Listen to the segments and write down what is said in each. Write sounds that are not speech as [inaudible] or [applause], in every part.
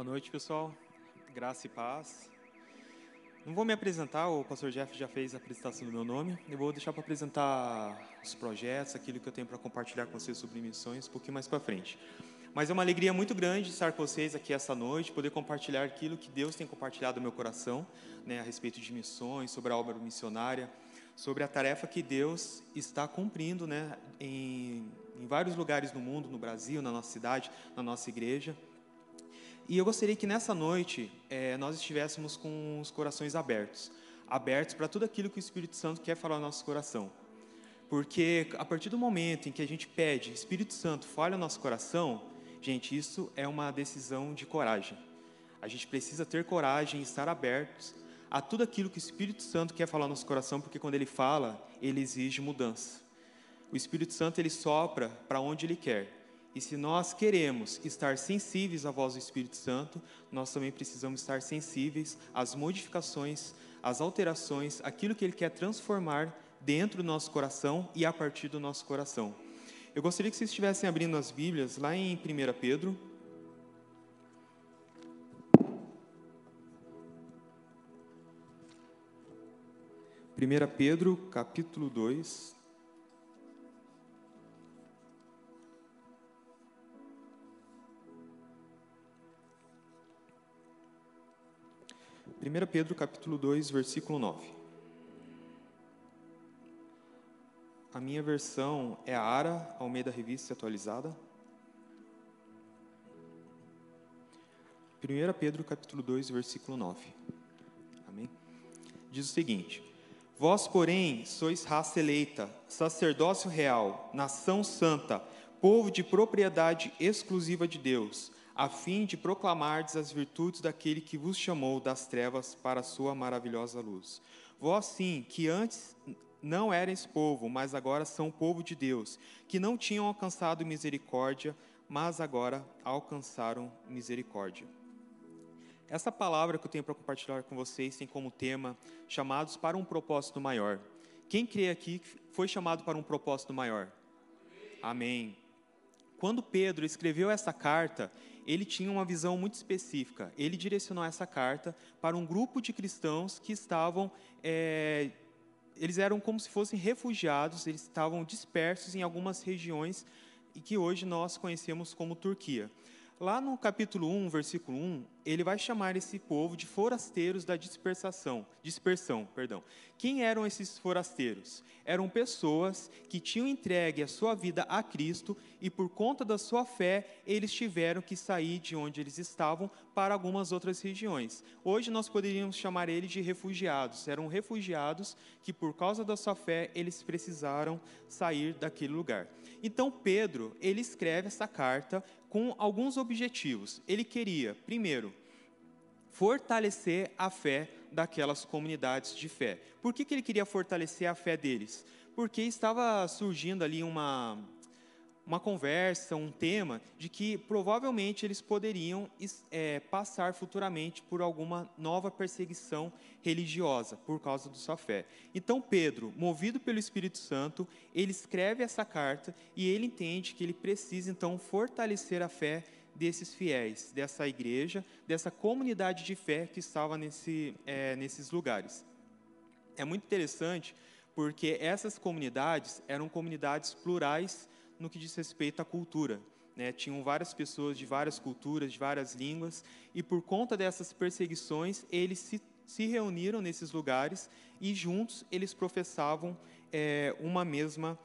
Boa noite, pessoal. Graça e paz. Não vou me apresentar, o pastor Jeff já fez a apresentação do meu nome. Eu vou deixar para apresentar os projetos, aquilo que eu tenho para compartilhar com vocês sobre missões, um pouquinho mais para frente. Mas é uma alegria muito grande estar com vocês aqui essa noite, poder compartilhar aquilo que Deus tem compartilhado no meu coração, né, a respeito de missões, sobre a obra missionária, sobre a tarefa que Deus está cumprindo, né, em, em vários lugares no mundo, no Brasil, na nossa cidade, na nossa igreja. E eu gostaria que nessa noite é, nós estivéssemos com os corações abertos abertos para tudo aquilo que o Espírito Santo quer falar no nosso coração. Porque a partir do momento em que a gente pede, Espírito Santo, fale o nosso coração, gente, isso é uma decisão de coragem. A gente precisa ter coragem e estar abertos a tudo aquilo que o Espírito Santo quer falar no nosso coração, porque quando ele fala, ele exige mudança. O Espírito Santo ele sopra para onde ele quer. E se nós queremos estar sensíveis à voz do Espírito Santo, nós também precisamos estar sensíveis às modificações, às alterações, aquilo que Ele quer transformar dentro do nosso coração e a partir do nosso coração. Eu gostaria que vocês estivessem abrindo as Bíblias lá em 1 Pedro. Primeira Pedro, capítulo 2, 1 Pedro capítulo 2, versículo 9. A minha versão é a Ara Almeida Revista Atualizada. 1 Pedro capítulo 2, versículo 9. Amém? Diz o seguinte: Vós, porém, sois raça eleita, sacerdócio real, nação santa, povo de propriedade exclusiva de Deus, a fim de proclamardes as virtudes daquele que vos chamou das trevas para a sua maravilhosa luz. Vós sim, que antes não erais povo, mas agora são povo de Deus, que não tinham alcançado misericórdia, mas agora alcançaram misericórdia. Essa palavra que eu tenho para compartilhar com vocês tem como tema chamados para um propósito maior. Quem crê aqui foi chamado para um propósito maior? Amém. Quando Pedro escreveu essa carta, ele tinha uma visão muito específica. Ele direcionou essa carta para um grupo de cristãos que estavam, é, eles eram como se fossem refugiados, eles estavam dispersos em algumas regiões e que hoje nós conhecemos como Turquia. Lá no capítulo 1, versículo 1, ele vai chamar esse povo de forasteiros da dispersação, dispersão, perdão. Quem eram esses forasteiros? Eram pessoas que tinham entregue a sua vida a Cristo e por conta da sua fé, eles tiveram que sair de onde eles estavam para algumas outras regiões. Hoje nós poderíamos chamar eles de refugiados. Eram refugiados que por causa da sua fé, eles precisaram sair daquele lugar. Então Pedro, ele escreve essa carta com alguns objetivos. Ele queria, primeiro, fortalecer a fé daquelas comunidades de fé. Por que, que ele queria fortalecer a fé deles? Porque estava surgindo ali uma, uma conversa, um tema de que provavelmente eles poderiam é, passar futuramente por alguma nova perseguição religiosa por causa da sua fé. Então Pedro, movido pelo Espírito Santo, ele escreve essa carta e ele entende que ele precisa então fortalecer a fé desses fiéis, dessa igreja, dessa comunidade de fé que estava nesse, é, nesses lugares. É muito interessante porque essas comunidades eram comunidades plurais no que diz respeito à cultura. Né? Tinham várias pessoas de várias culturas, de várias línguas, e por conta dessas perseguições, eles se, se reuniram nesses lugares e juntos eles professavam é, uma mesma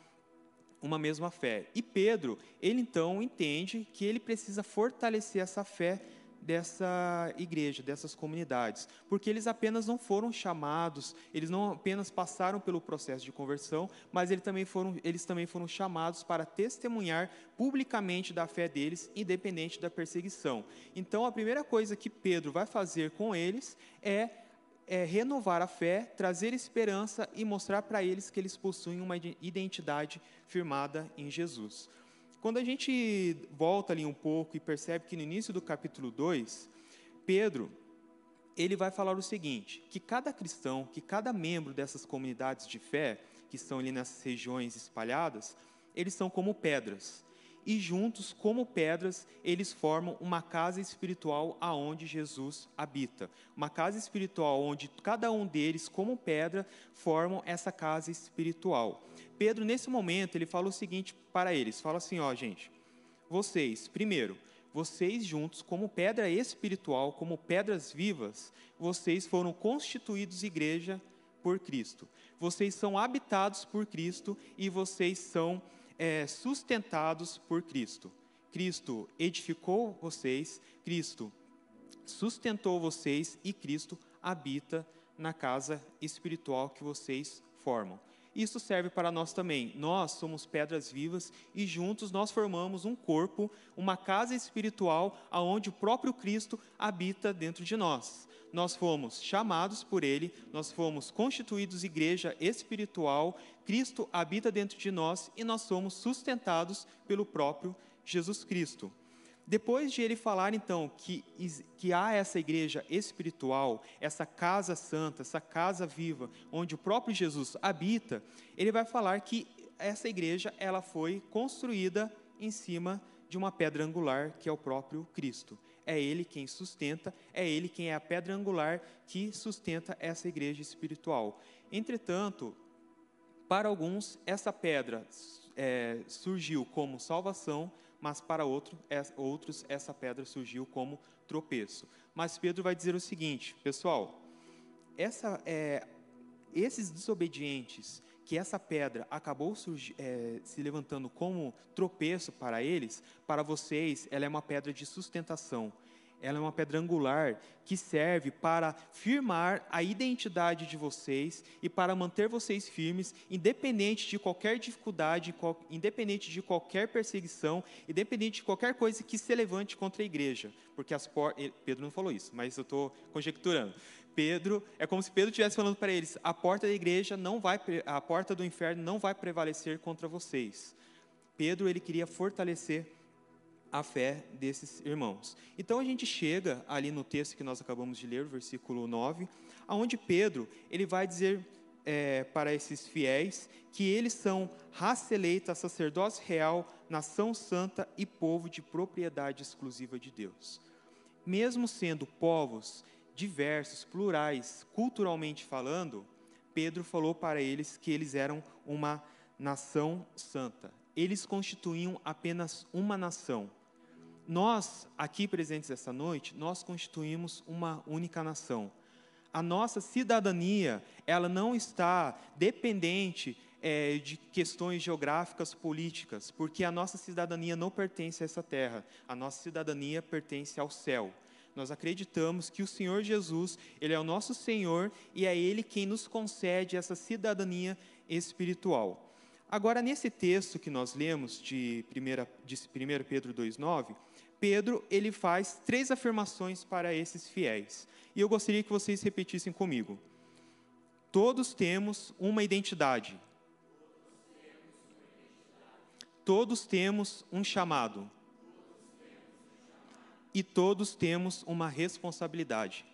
uma mesma fé. E Pedro, ele então entende que ele precisa fortalecer essa fé dessa igreja, dessas comunidades, porque eles apenas não foram chamados, eles não apenas passaram pelo processo de conversão, mas eles também foram, eles também foram chamados para testemunhar publicamente da fé deles, independente da perseguição. Então, a primeira coisa que Pedro vai fazer com eles é, é renovar a fé, trazer esperança e mostrar para eles que eles possuem uma identidade firmada em Jesus. Quando a gente volta ali um pouco e percebe que no início do capítulo 2, Pedro, ele vai falar o seguinte, que cada cristão, que cada membro dessas comunidades de fé, que estão ali nessas regiões espalhadas, eles são como pedras. E juntos, como pedras, eles formam uma casa espiritual aonde Jesus habita. Uma casa espiritual onde cada um deles, como pedra, formam essa casa espiritual. Pedro, nesse momento, ele fala o seguinte para eles: fala assim, ó, gente, vocês, primeiro, vocês juntos, como pedra espiritual, como pedras vivas, vocês foram constituídos igreja por Cristo. Vocês são habitados por Cristo e vocês são é, sustentados por Cristo. Cristo edificou vocês, Cristo sustentou vocês e Cristo habita na casa espiritual que vocês formam. Isso serve para nós também. Nós somos pedras vivas e juntos nós formamos um corpo, uma casa espiritual aonde o próprio Cristo habita dentro de nós. Nós fomos chamados por ele, nós fomos constituídos igreja espiritual, Cristo habita dentro de nós e nós somos sustentados pelo próprio Jesus Cristo. Depois de ele falar, então, que, que há essa igreja espiritual, essa casa santa, essa casa viva, onde o próprio Jesus habita, ele vai falar que essa igreja ela foi construída em cima de uma pedra angular, que é o próprio Cristo. É ele quem sustenta, é ele quem é a pedra angular que sustenta essa igreja espiritual. Entretanto, para alguns, essa pedra é, surgiu como salvação, mas para outro, é, outros essa pedra surgiu como tropeço. Mas Pedro vai dizer o seguinte, pessoal, essa, é, esses desobedientes, que essa pedra acabou é, se levantando como tropeço para eles, para vocês, ela é uma pedra de sustentação ela é uma pedra angular que serve para firmar a identidade de vocês e para manter vocês firmes, independente de qualquer dificuldade, independente de qualquer perseguição, independente de qualquer coisa que se levante contra a igreja. Porque as portas. Pedro não falou isso, mas eu estou conjecturando. Pedro, é como se Pedro estivesse falando para eles: a porta da igreja não vai, a porta do inferno não vai prevalecer contra vocês. Pedro ele queria fortalecer a fé desses irmãos. Então a gente chega ali no texto que nós acabamos de ler, versículo 9, aonde Pedro ele vai dizer é, para esses fiéis que eles são raça eleita, sacerdócio real, nação santa e povo de propriedade exclusiva de Deus. Mesmo sendo povos diversos, plurais, culturalmente falando, Pedro falou para eles que eles eram uma nação santa. Eles constituíam apenas uma nação nós, aqui presentes esta noite, nós constituímos uma única nação. A nossa cidadania, ela não está dependente é, de questões geográficas, políticas, porque a nossa cidadania não pertence a essa terra. A nossa cidadania pertence ao céu. Nós acreditamos que o Senhor Jesus, Ele é o nosso Senhor e é Ele quem nos concede essa cidadania espiritual. Agora, nesse texto que nós lemos de 1, de 1 Pedro 2,9, Pedro ele faz três afirmações para esses fiéis. E eu gostaria que vocês repetissem comigo. Todos temos uma identidade. Todos temos um chamado. E todos temos uma responsabilidade.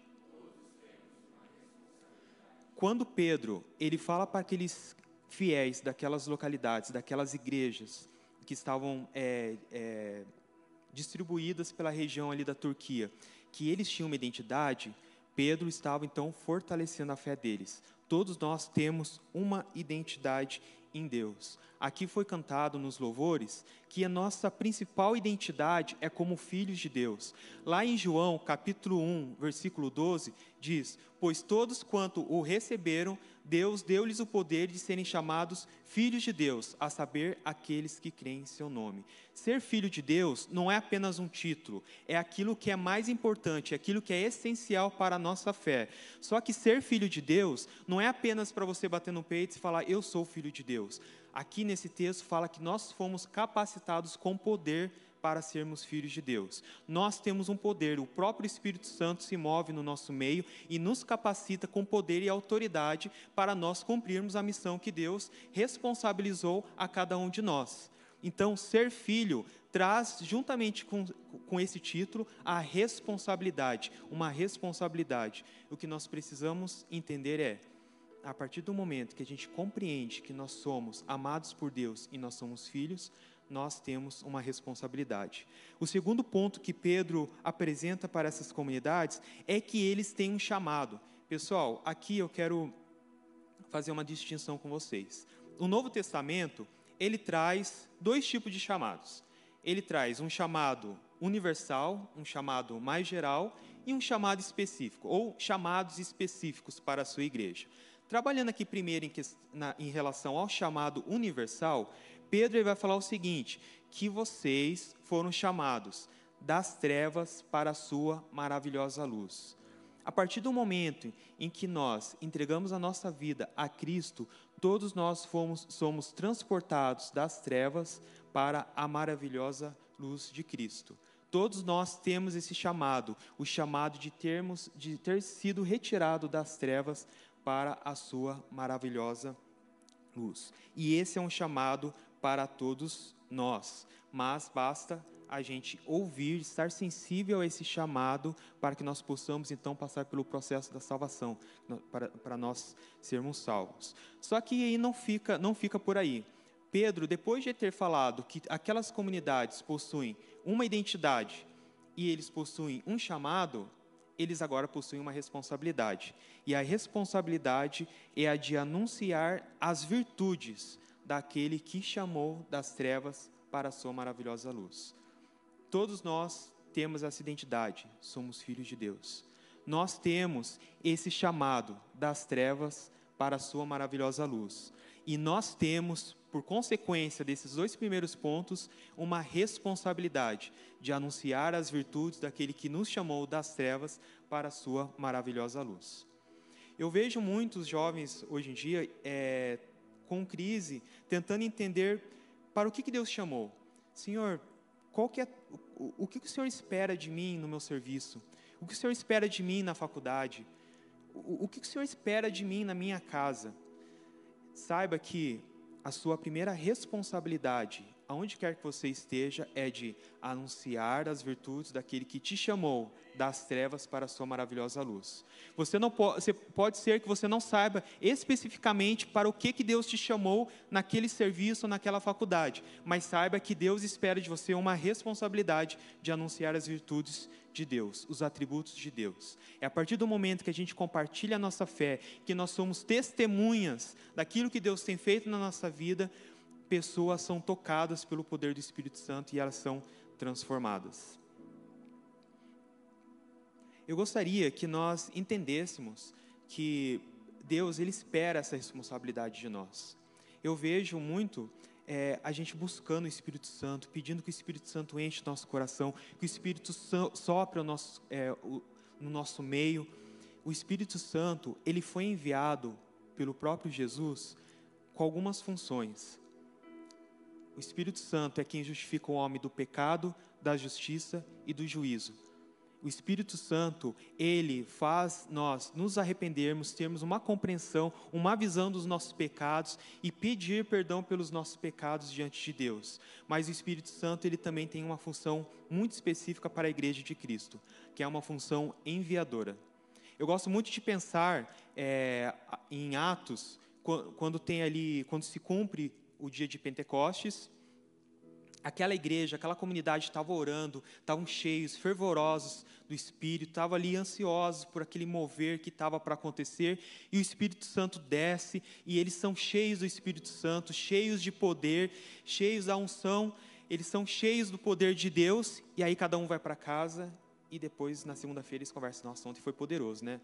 Quando Pedro ele fala para aqueles fiéis daquelas localidades, daquelas igrejas que estavam é, é, distribuídas pela região ali da Turquia, que eles tinham uma identidade, Pedro estava então fortalecendo a fé deles. Todos nós temos uma identidade em Deus. Aqui foi cantado nos louvores que a nossa principal identidade é como filhos de Deus. Lá em João, capítulo 1, versículo 12, diz: Pois todos quanto o receberam, Deus deu-lhes o poder de serem chamados filhos de Deus, a saber, aqueles que creem em seu nome. Ser filho de Deus não é apenas um título, é aquilo que é mais importante, é aquilo que é essencial para a nossa fé. Só que ser filho de Deus não é apenas para você bater no peito e falar, eu sou filho de Deus. Aqui nesse texto fala que nós fomos capacitados com poder para sermos filhos de Deus. Nós temos um poder, o próprio Espírito Santo se move no nosso meio e nos capacita com poder e autoridade para nós cumprirmos a missão que Deus responsabilizou a cada um de nós. Então, ser filho traz, juntamente com, com esse título, a responsabilidade, uma responsabilidade. O que nós precisamos entender é, a partir do momento que a gente compreende que nós somos amados por Deus e nós somos filhos, nós temos uma responsabilidade. O segundo ponto que Pedro apresenta para essas comunidades é que eles têm um chamado. Pessoal, aqui eu quero fazer uma distinção com vocês. O Novo Testamento, ele traz dois tipos de chamados. Ele traz um chamado universal, um chamado mais geral e um chamado específico, ou chamados específicos para a sua igreja. Trabalhando aqui primeiro em, na, em relação ao chamado universal, Pedro vai falar o seguinte: que vocês foram chamados das trevas para a sua maravilhosa luz. A partir do momento em que nós entregamos a nossa vida a Cristo, todos nós fomos, somos transportados das trevas para a maravilhosa luz de Cristo. Todos nós temos esse chamado, o chamado de termos de ter sido retirado das trevas para a sua maravilhosa luz. E esse é um chamado para todos nós, mas basta a gente ouvir, estar sensível a esse chamado, para que nós possamos então passar pelo processo da salvação, para, para nós sermos salvos. Só que aí não fica, não fica por aí. Pedro, depois de ter falado que aquelas comunidades possuem uma identidade e eles possuem um chamado, eles agora possuem uma responsabilidade. E a responsabilidade é a de anunciar as virtudes daquele que chamou das trevas para a sua maravilhosa luz. Todos nós temos essa identidade, somos filhos de Deus. Nós temos esse chamado das trevas para a sua maravilhosa luz. E nós temos, por consequência desses dois primeiros pontos, uma responsabilidade de anunciar as virtudes daquele que nos chamou das trevas para a sua maravilhosa luz. Eu vejo muitos jovens hoje em dia é, com crise, tentando entender para o que, que Deus chamou. Senhor, qual que é, o, o que o Senhor espera de mim no meu serviço? O que o Senhor espera de mim na faculdade? O, o que o Senhor espera de mim na minha casa? Saiba que a sua primeira responsabilidade, aonde quer que você esteja, é de anunciar as virtudes daquele que te chamou das trevas para a sua maravilhosa luz. Você não pode, você pode ser que você não saiba especificamente para o que, que Deus te chamou naquele serviço, naquela faculdade, mas saiba que Deus espera de você uma responsabilidade de anunciar as virtudes de Deus, os atributos de Deus. É a partir do momento que a gente compartilha a nossa fé, que nós somos testemunhas daquilo que Deus tem feito na nossa vida, pessoas são tocadas pelo poder do Espírito Santo e elas são transformadas. Eu gostaria que nós entendêssemos que Deus ele espera essa responsabilidade de nós. Eu vejo muito é, a gente buscando o Espírito Santo, pedindo que o Espírito Santo enche nosso coração, que o Espírito so, sopre o nosso, é, o, no nosso meio. O Espírito Santo ele foi enviado pelo próprio Jesus com algumas funções. O Espírito Santo é quem justifica o homem do pecado, da justiça e do juízo o Espírito Santo, ele faz nós nos arrependermos, termos uma compreensão, uma visão dos nossos pecados e pedir perdão pelos nossos pecados diante de Deus. Mas o Espírito Santo, ele também tem uma função muito específica para a igreja de Cristo, que é uma função enviadora. Eu gosto muito de pensar é, em Atos, quando tem ali, quando se cumpre o dia de Pentecostes, aquela igreja, aquela comunidade estava orando, estavam cheios, fervorosos do Espírito, estavam ali ansiosos por aquele mover que estava para acontecer, e o Espírito Santo desce, e eles são cheios do Espírito Santo, cheios de poder, cheios da unção, eles são cheios do poder de Deus, e aí cada um vai para casa, e depois na segunda-feira eles conversam, nossa, ontem foi poderoso, né?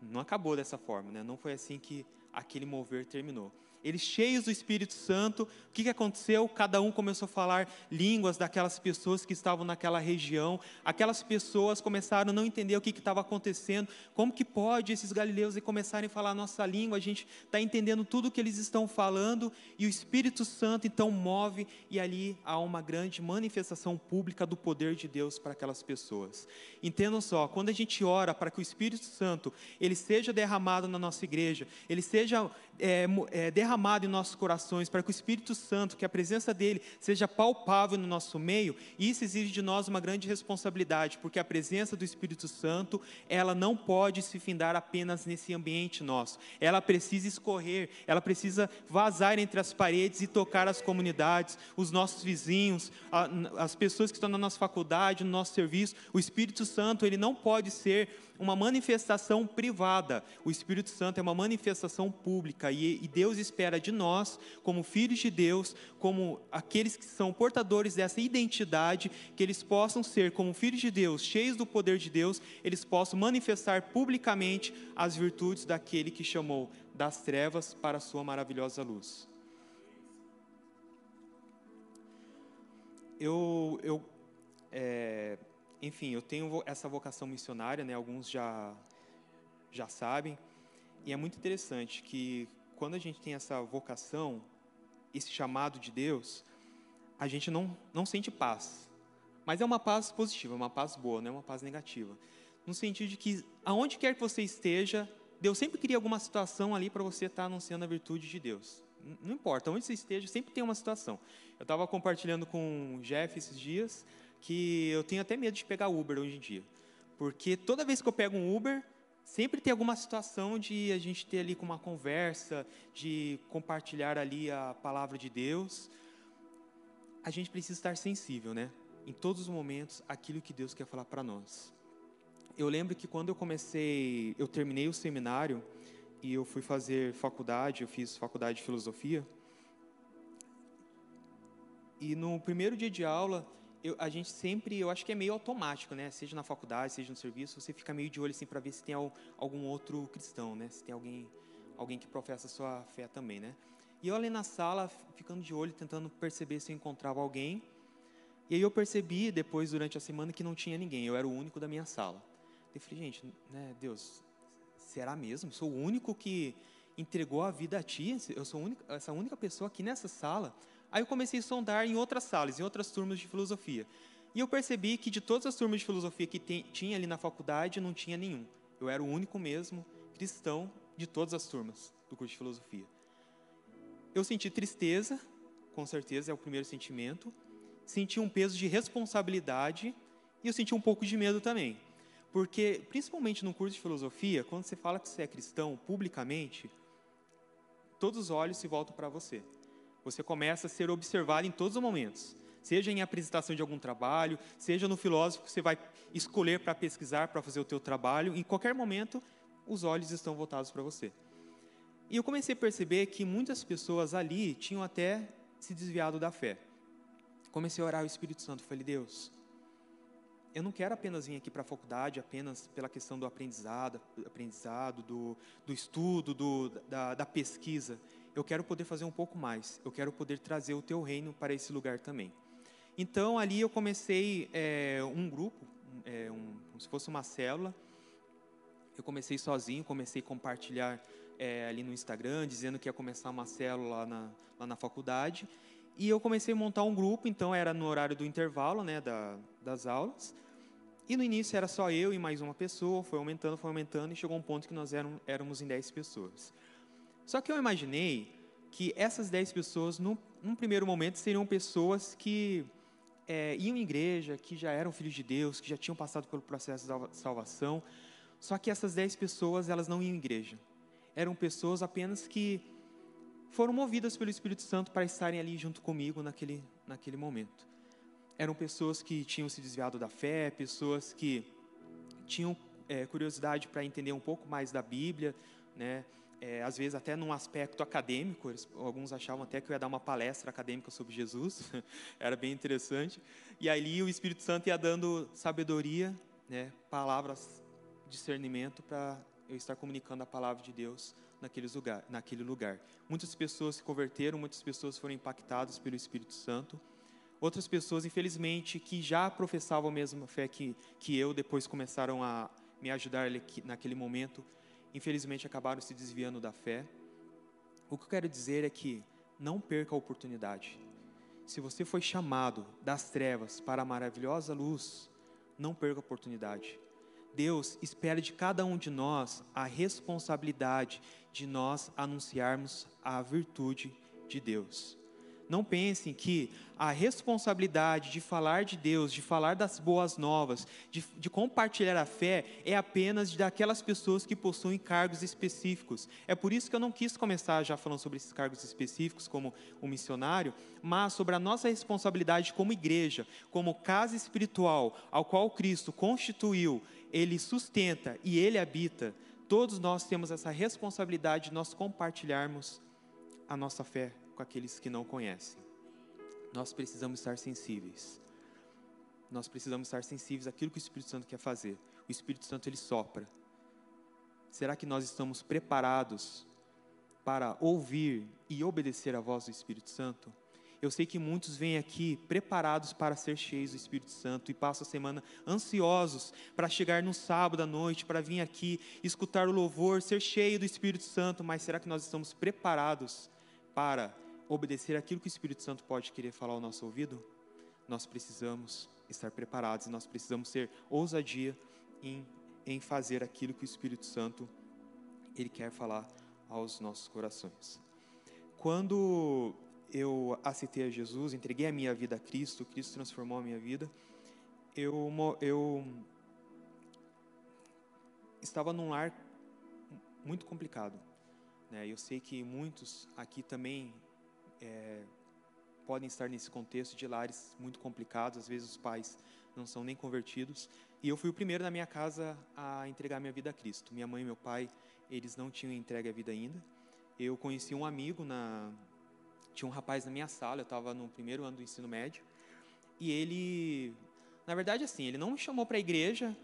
Não acabou dessa forma, né? Não foi assim que aquele mover terminou eles cheios do Espírito Santo, o que, que aconteceu? Cada um começou a falar línguas daquelas pessoas que estavam naquela região. Aquelas pessoas começaram a não entender o que estava acontecendo. Como que pode esses galileus começarem a falar a nossa língua? A gente está entendendo tudo o que eles estão falando e o Espírito Santo então move e ali há uma grande manifestação pública do poder de Deus para aquelas pessoas. Entendam só, quando a gente ora para que o Espírito Santo ele seja derramado na nossa igreja, ele seja é, é, derramado em nossos corações, para que o Espírito Santo, que a presença dele seja palpável no nosso meio, isso exige de nós uma grande responsabilidade, porque a presença do Espírito Santo, ela não pode se findar apenas nesse ambiente nosso, ela precisa escorrer, ela precisa vazar entre as paredes e tocar as comunidades, os nossos vizinhos, as pessoas que estão na nossa faculdade, no nosso serviço. O Espírito Santo, ele não pode ser uma manifestação privada. O Espírito Santo é uma manifestação pública e, e Deus espera de nós, como filhos de Deus, como aqueles que são portadores dessa identidade, que eles possam ser, como filhos de Deus, cheios do poder de Deus, eles possam manifestar publicamente as virtudes daquele que chamou das trevas para a sua maravilhosa luz. Eu, eu é, enfim, eu tenho essa vocação missionária, né? Alguns já já sabem, e é muito interessante que quando a gente tem essa vocação, esse chamado de Deus, a gente não não sente paz. Mas é uma paz positiva, uma paz boa, não é uma paz negativa. No sentido de que aonde quer que você esteja, Deus sempre cria alguma situação ali para você estar tá anunciando a virtude de Deus. Não importa onde você esteja, sempre tem uma situação. Eu estava compartilhando com o Jeff esses dias, que eu tenho até medo de pegar Uber hoje em dia. Porque toda vez que eu pego um Uber, sempre tem alguma situação de a gente ter ali com uma conversa, de compartilhar ali a palavra de Deus. A gente precisa estar sensível, né? Em todos os momentos, aquilo que Deus quer falar para nós. Eu lembro que quando eu comecei, eu terminei o seminário e eu fui fazer faculdade, eu fiz faculdade de filosofia. E no primeiro dia de aula, eu, a gente sempre, eu acho que é meio automático, né? Seja na faculdade, seja no serviço, você fica meio de olho assim para ver se tem algum outro cristão, né? Se tem alguém, alguém que professa a sua fé também, né? E eu ali na sala, ficando de olho, tentando perceber se eu encontrava alguém. E aí eu percebi depois durante a semana que não tinha ninguém. Eu era o único da minha sala. Eu falei, gente, né, Deus, será mesmo? Sou o único que entregou a vida a Ti? Eu sou única, essa única pessoa aqui nessa sala? Aí eu comecei a sondar em outras salas, em outras turmas de filosofia. E eu percebi que de todas as turmas de filosofia que tem, tinha ali na faculdade, não tinha nenhum. Eu era o único mesmo cristão de todas as turmas do curso de filosofia. Eu senti tristeza, com certeza é o primeiro sentimento. Senti um peso de responsabilidade e eu senti um pouco de medo também. Porque, principalmente no curso de filosofia, quando você fala que você é cristão publicamente, todos os olhos se voltam para você você começa a ser observado em todos os momentos. Seja em apresentação de algum trabalho, seja no filósofo que você vai escolher para pesquisar, para fazer o teu trabalho, em qualquer momento os olhos estão voltados para você. E eu comecei a perceber que muitas pessoas ali tinham até se desviado da fé. Comecei a orar ao Espírito Santo, falei: "Deus, eu não quero apenas vir aqui para a faculdade apenas pela questão do aprendizado, aprendizado do, do estudo, do, da, da pesquisa eu quero poder fazer um pouco mais, eu quero poder trazer o teu reino para esse lugar também. Então, ali eu comecei é, um grupo, é, um, como se fosse uma célula. Eu comecei sozinho, comecei a compartilhar é, ali no Instagram, dizendo que ia começar uma célula lá na, lá na faculdade. E eu comecei a montar um grupo, então era no horário do intervalo né, da, das aulas. E no início era só eu e mais uma pessoa, foi aumentando, foi aumentando, e chegou um ponto que nós éramos, éramos em 10 pessoas. Só que eu imaginei que essas dez pessoas, num, num primeiro momento, seriam pessoas que é, iam em igreja, que já eram filhos de Deus, que já tinham passado pelo processo de salvação. Só que essas dez pessoas, elas não iam em igreja. Eram pessoas apenas que foram movidas pelo Espírito Santo para estarem ali junto comigo naquele, naquele momento. Eram pessoas que tinham se desviado da fé, pessoas que tinham é, curiosidade para entender um pouco mais da Bíblia, né? É, às vezes até num aspecto acadêmico, eles, alguns achavam até que eu ia dar uma palestra acadêmica sobre Jesus, [laughs] era bem interessante. E ali o Espírito Santo ia dando sabedoria, né, palavras, discernimento para eu estar comunicando a palavra de Deus naquele lugar, naquele lugar. Muitas pessoas se converteram, muitas pessoas foram impactadas pelo Espírito Santo. Outras pessoas, infelizmente, que já professavam a mesma fé que, que eu, depois começaram a me ajudar naquele momento, infelizmente acabaram se desviando da fé. O que eu quero dizer é que não perca a oportunidade. Se você foi chamado das trevas para a maravilhosa luz, não perca a oportunidade. Deus espera de cada um de nós a responsabilidade de nós anunciarmos a virtude de Deus. Não pensem que a responsabilidade de falar de Deus, de falar das boas novas, de, de, compartilhar a fé, é apenas daquelas pessoas que possuem cargos específicos. É por isso que eu não quis começar já falando sobre esses cargos específicos, como o missionário, mas sobre a nossa responsabilidade como igreja, como casa espiritual, ao qual Cristo constituiu, Ele sustenta e Ele habita. Todos nós temos essa responsabilidade de nós compartilharmos a nossa fé com aqueles que não conhecem. Nós precisamos estar sensíveis. Nós precisamos estar sensíveis àquilo que o Espírito Santo quer fazer. O Espírito Santo ele sopra. Será que nós estamos preparados para ouvir e obedecer a voz do Espírito Santo? Eu sei que muitos vêm aqui preparados para ser cheios do Espírito Santo e passam a semana ansiosos para chegar no sábado à noite, para vir aqui, escutar o louvor, ser cheio do Espírito Santo, mas será que nós estamos preparados para obedecer aquilo que o Espírito Santo pode querer falar ao nosso ouvido, nós precisamos estar preparados e nós precisamos ter ousadia em, em fazer aquilo que o Espírito Santo ele quer falar aos nossos corações. Quando eu aceitei a Jesus, entreguei a minha vida a Cristo, Cristo transformou a minha vida, eu, eu estava num lar muito complicado. Né? Eu sei que muitos aqui também é, podem estar nesse contexto de lares muito complicados, às vezes os pais não são nem convertidos. E eu fui o primeiro na minha casa a entregar minha vida a Cristo. Minha mãe e meu pai, eles não tinham entregue a vida ainda. Eu conheci um amigo na tinha um rapaz na minha sala, eu estava no primeiro ano do ensino médio, e ele, na verdade, assim, ele não me chamou para a igreja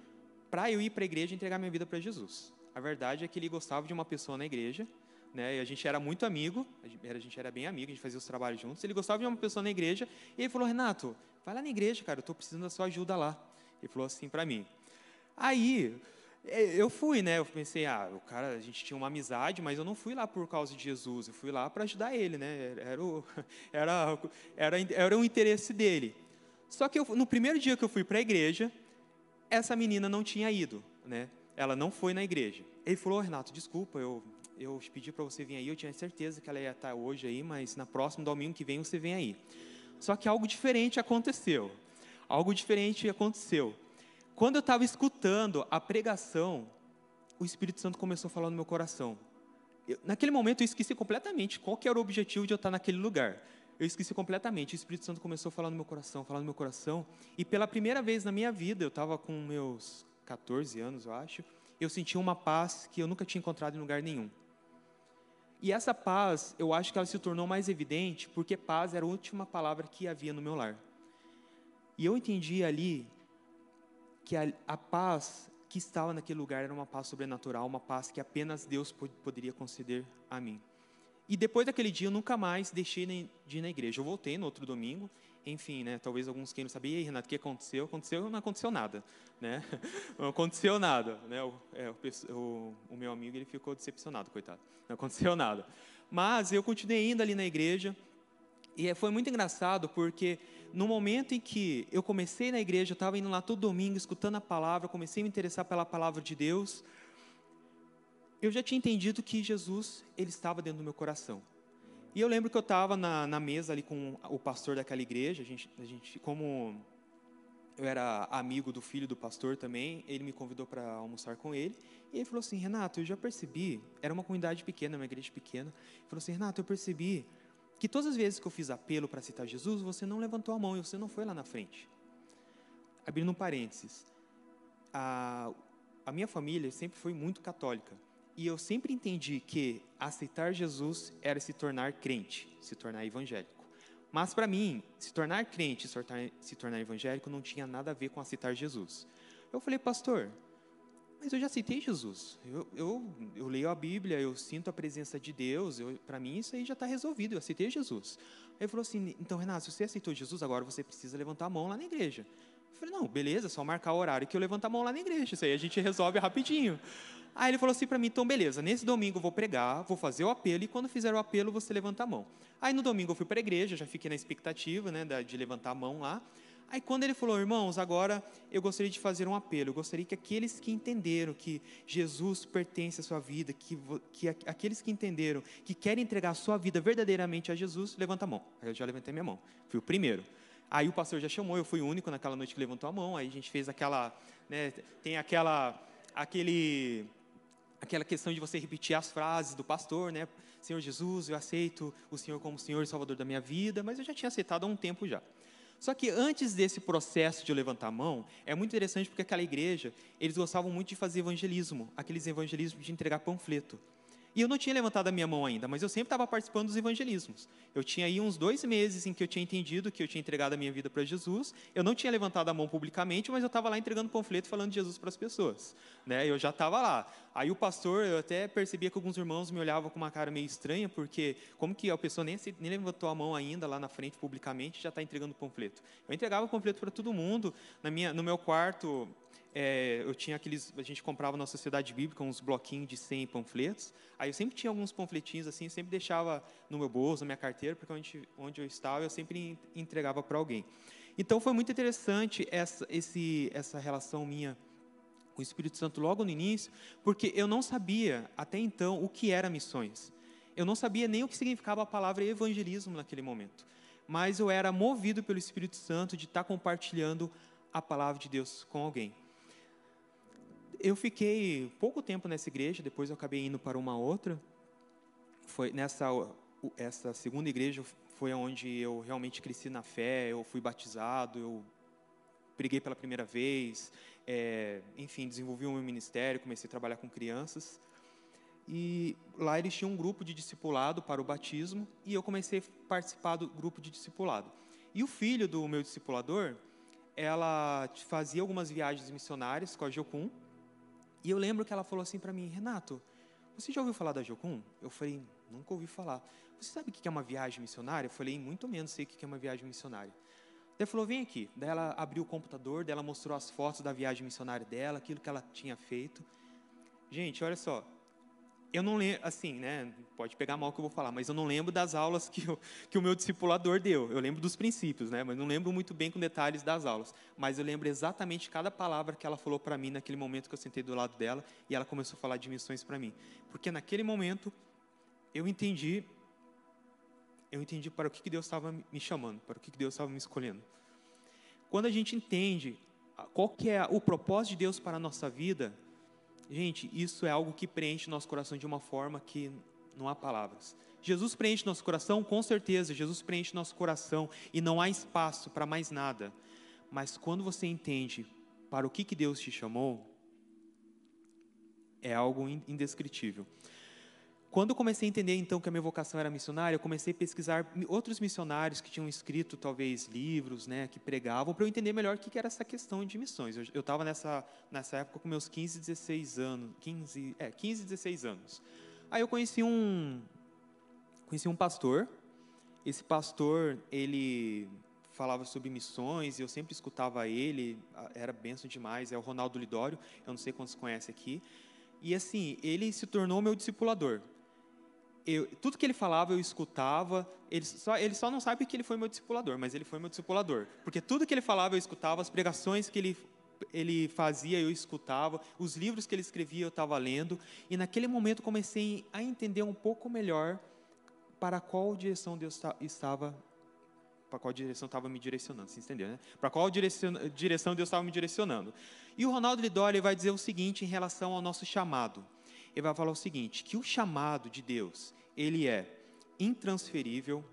para eu ir para a igreja e entregar minha vida para Jesus. A verdade é que ele gostava de uma pessoa na igreja né? E a gente era muito amigo, a gente era bem amigo, a gente fazia os trabalhos juntos. Ele gostava de uma pessoa na igreja e ele falou: Renato, vai lá na igreja, cara, eu estou precisando da sua ajuda lá. Ele falou assim para mim. Aí é, eu fui, né? Eu pensei, ah, o cara, a gente tinha uma amizade, mas eu não fui lá por causa de Jesus, eu fui lá para ajudar ele, né? Era o, [laughs] era, era, era o interesse dele. Só que eu, no primeiro dia que eu fui para a igreja, essa menina não tinha ido, né? Ela não foi na igreja. Ele falou, Renato, desculpa, eu eu pedi para você vir aí, eu tinha certeza que ela ia estar hoje aí, mas na próxima domingo que vem você vem aí. Só que algo diferente aconteceu. Algo diferente aconteceu. Quando eu estava escutando a pregação, o Espírito Santo começou a falar no meu coração. Eu, naquele momento eu esqueci completamente qual que era o objetivo de eu estar naquele lugar. Eu esqueci completamente. O Espírito Santo começou a falar no meu coração, falar no meu coração. E pela primeira vez na minha vida, eu estava com meus 14 anos, eu acho, eu senti uma paz que eu nunca tinha encontrado em lugar nenhum. E essa paz, eu acho que ela se tornou mais evidente porque paz era a última palavra que havia no meu lar. E eu entendi ali que a, a paz que estava naquele lugar era uma paz sobrenatural, uma paz que apenas Deus poderia conceder a mim. E depois daquele dia eu nunca mais deixei de ir na igreja. Eu voltei no outro domingo, enfim, né? Talvez alguns queiram saber, e aí, Renato, o que aconteceu? Aconteceu, não aconteceu nada, né? [laughs] Não aconteceu nada, né? O, é, o, o, meu amigo ele ficou decepcionado, coitado. Não aconteceu [laughs] nada. Mas eu continuei indo ali na igreja e foi muito engraçado porque no momento em que eu comecei na igreja, eu estava indo lá todo domingo escutando a palavra, comecei a me interessar pela palavra de Deus eu já tinha entendido que Jesus ele estava dentro do meu coração. E eu lembro que eu estava na, na, mesa ali com o pastor daquela igreja, a gente, a gente, como eu era amigo do filho do pastor também, ele me convidou para almoçar com ele, e ele falou assim, Renato, eu já percebi, era uma comunidade pequena, uma igreja pequena, ele falou assim, Renato, eu percebi que todas as vezes que eu fiz apelo para citar Jesus, você não levantou a mão e você não foi lá na frente. Abrindo um parênteses, a, a minha família sempre foi muito católica, e eu sempre entendi que aceitar Jesus era se tornar crente, se tornar evangélico. Mas para mim, se tornar crente, se tornar, se tornar evangélico não tinha nada a ver com aceitar Jesus. Eu falei, pastor, mas eu já aceitei Jesus. Eu, eu, eu leio a Bíblia, eu sinto a presença de Deus. Para mim, isso aí já está resolvido. Eu aceitei Jesus. Aí ele falou assim: então, Renato, se você aceitou Jesus, agora você precisa levantar a mão lá na igreja. Eu falei: não, beleza, só marcar o horário que eu levanto a mão lá na igreja. Isso aí a gente resolve rapidinho. Aí ele falou assim para mim: então, beleza, nesse domingo eu vou pregar, vou fazer o apelo, e quando fizer o apelo, você levanta a mão. Aí no domingo eu fui para a igreja, já fiquei na expectativa né, de levantar a mão lá. Aí quando ele falou, irmãos, agora eu gostaria de fazer um apelo, eu gostaria que aqueles que entenderam que Jesus pertence à sua vida, que, que aqueles que entenderam que querem entregar a sua vida verdadeiramente a Jesus, levanta a mão. Aí eu já levantei minha mão, fui o primeiro. Aí o pastor já chamou, eu fui o único naquela noite que levantou a mão, aí a gente fez aquela, né, tem aquela, aquele, aquela questão de você repetir as frases do pastor, né, Senhor Jesus, eu aceito o Senhor como Senhor e Salvador da minha vida, mas eu já tinha aceitado há um tempo já. Só que antes desse processo de levantar a mão, é muito interessante porque aquela igreja, eles gostavam muito de fazer evangelismo, aqueles evangelismos de entregar panfleto. E eu não tinha levantado a minha mão ainda, mas eu sempre estava participando dos evangelismos. Eu tinha aí uns dois meses em que eu tinha entendido que eu tinha entregado a minha vida para Jesus. Eu não tinha levantado a mão publicamente, mas eu estava lá entregando panfleto falando de Jesus para as pessoas. Né? Eu já estava lá. Aí o pastor, eu até percebia que alguns irmãos me olhavam com uma cara meio estranha, porque como que a pessoa nem, nem levantou a mão ainda lá na frente publicamente já está entregando panfleto? Eu entregava panfleto para todo mundo. Na minha, no meu quarto, é, eu tinha aqueles, a gente comprava na Sociedade Bíblica uns bloquinhos de 100 panfletos. Aí eu sempre tinha alguns panfletinhos assim, sempre deixava no meu bolso, na minha carteira, porque onde, onde eu estava eu sempre entregava para alguém. Então foi muito interessante essa, esse, essa relação minha com o Espírito Santo logo no início, porque eu não sabia até então o que era missões. Eu não sabia nem o que significava a palavra evangelismo naquele momento. Mas eu era movido pelo Espírito Santo de estar compartilhando a palavra de Deus com alguém eu fiquei pouco tempo nessa igreja, depois eu acabei indo para uma outra. Foi nessa essa segunda igreja foi onde eu realmente cresci na fé, eu fui batizado, eu preguei pela primeira vez, é, enfim, desenvolvi o meu ministério, comecei a trabalhar com crianças. E lá eles tinham um grupo de discipulado para o batismo e eu comecei a participar do grupo de discipulado. E o filho do meu discipulador, ela fazia algumas viagens missionárias com a Jocum, e eu lembro que ela falou assim para mim, Renato, você já ouviu falar da Jocum? Eu falei, nunca ouvi falar. Você sabe o que é uma viagem missionária? Eu falei, muito menos sei o que é uma viagem missionária. Daí falou, vem aqui. Daí ela abriu o computador, daí ela mostrou as fotos da viagem missionária dela, aquilo que ela tinha feito. Gente, olha só, eu não lembro, assim, né? Pode pegar mal o que eu vou falar, mas eu não lembro das aulas que, eu, que o meu discipulador deu. Eu lembro dos princípios, né? Mas não lembro muito bem com detalhes das aulas. Mas eu lembro exatamente cada palavra que ela falou para mim naquele momento que eu sentei do lado dela e ela começou a falar de missões para mim. Porque naquele momento eu entendi, eu entendi para o que Deus estava me chamando, para o que Deus estava me escolhendo. Quando a gente entende qual que é o propósito de Deus para a nossa vida, Gente, isso é algo que preenche nosso coração de uma forma que não há palavras. Jesus preenche nosso coração, com certeza, Jesus preenche nosso coração e não há espaço para mais nada. Mas quando você entende para o que, que Deus te chamou, é algo indescritível. Quando eu comecei a entender então que a minha vocação era missionária, eu comecei a pesquisar outros missionários que tinham escrito talvez livros, né, que pregavam, para eu entender melhor o que era essa questão de missões. Eu estava nessa nessa época com meus 15, 16 anos, 15, é, 15, 16 anos. Aí eu conheci um conheci um pastor. Esse pastor, ele falava sobre missões, e eu sempre escutava ele, era benção demais, é o Ronaldo Lidório, eu não sei quantos conhecem aqui. E assim, ele se tornou meu discipulador eu, tudo que ele falava eu escutava. Ele só, ele só não sabe que ele foi meu discipulador, mas ele foi meu discipulador. Porque tudo que ele falava eu escutava, as pregações que ele, ele fazia eu escutava, os livros que ele escrevia eu estava lendo. E naquele momento comecei a entender um pouco melhor para qual direção Deus estava para qual direção estava me direcionando, você entendeu, né? Para qual direção, Deus estava me direcionando. E o Ronaldo Lidori vai dizer o seguinte em relação ao nosso chamado ele vai falar o seguinte, que o chamado de Deus, ele é intransferível,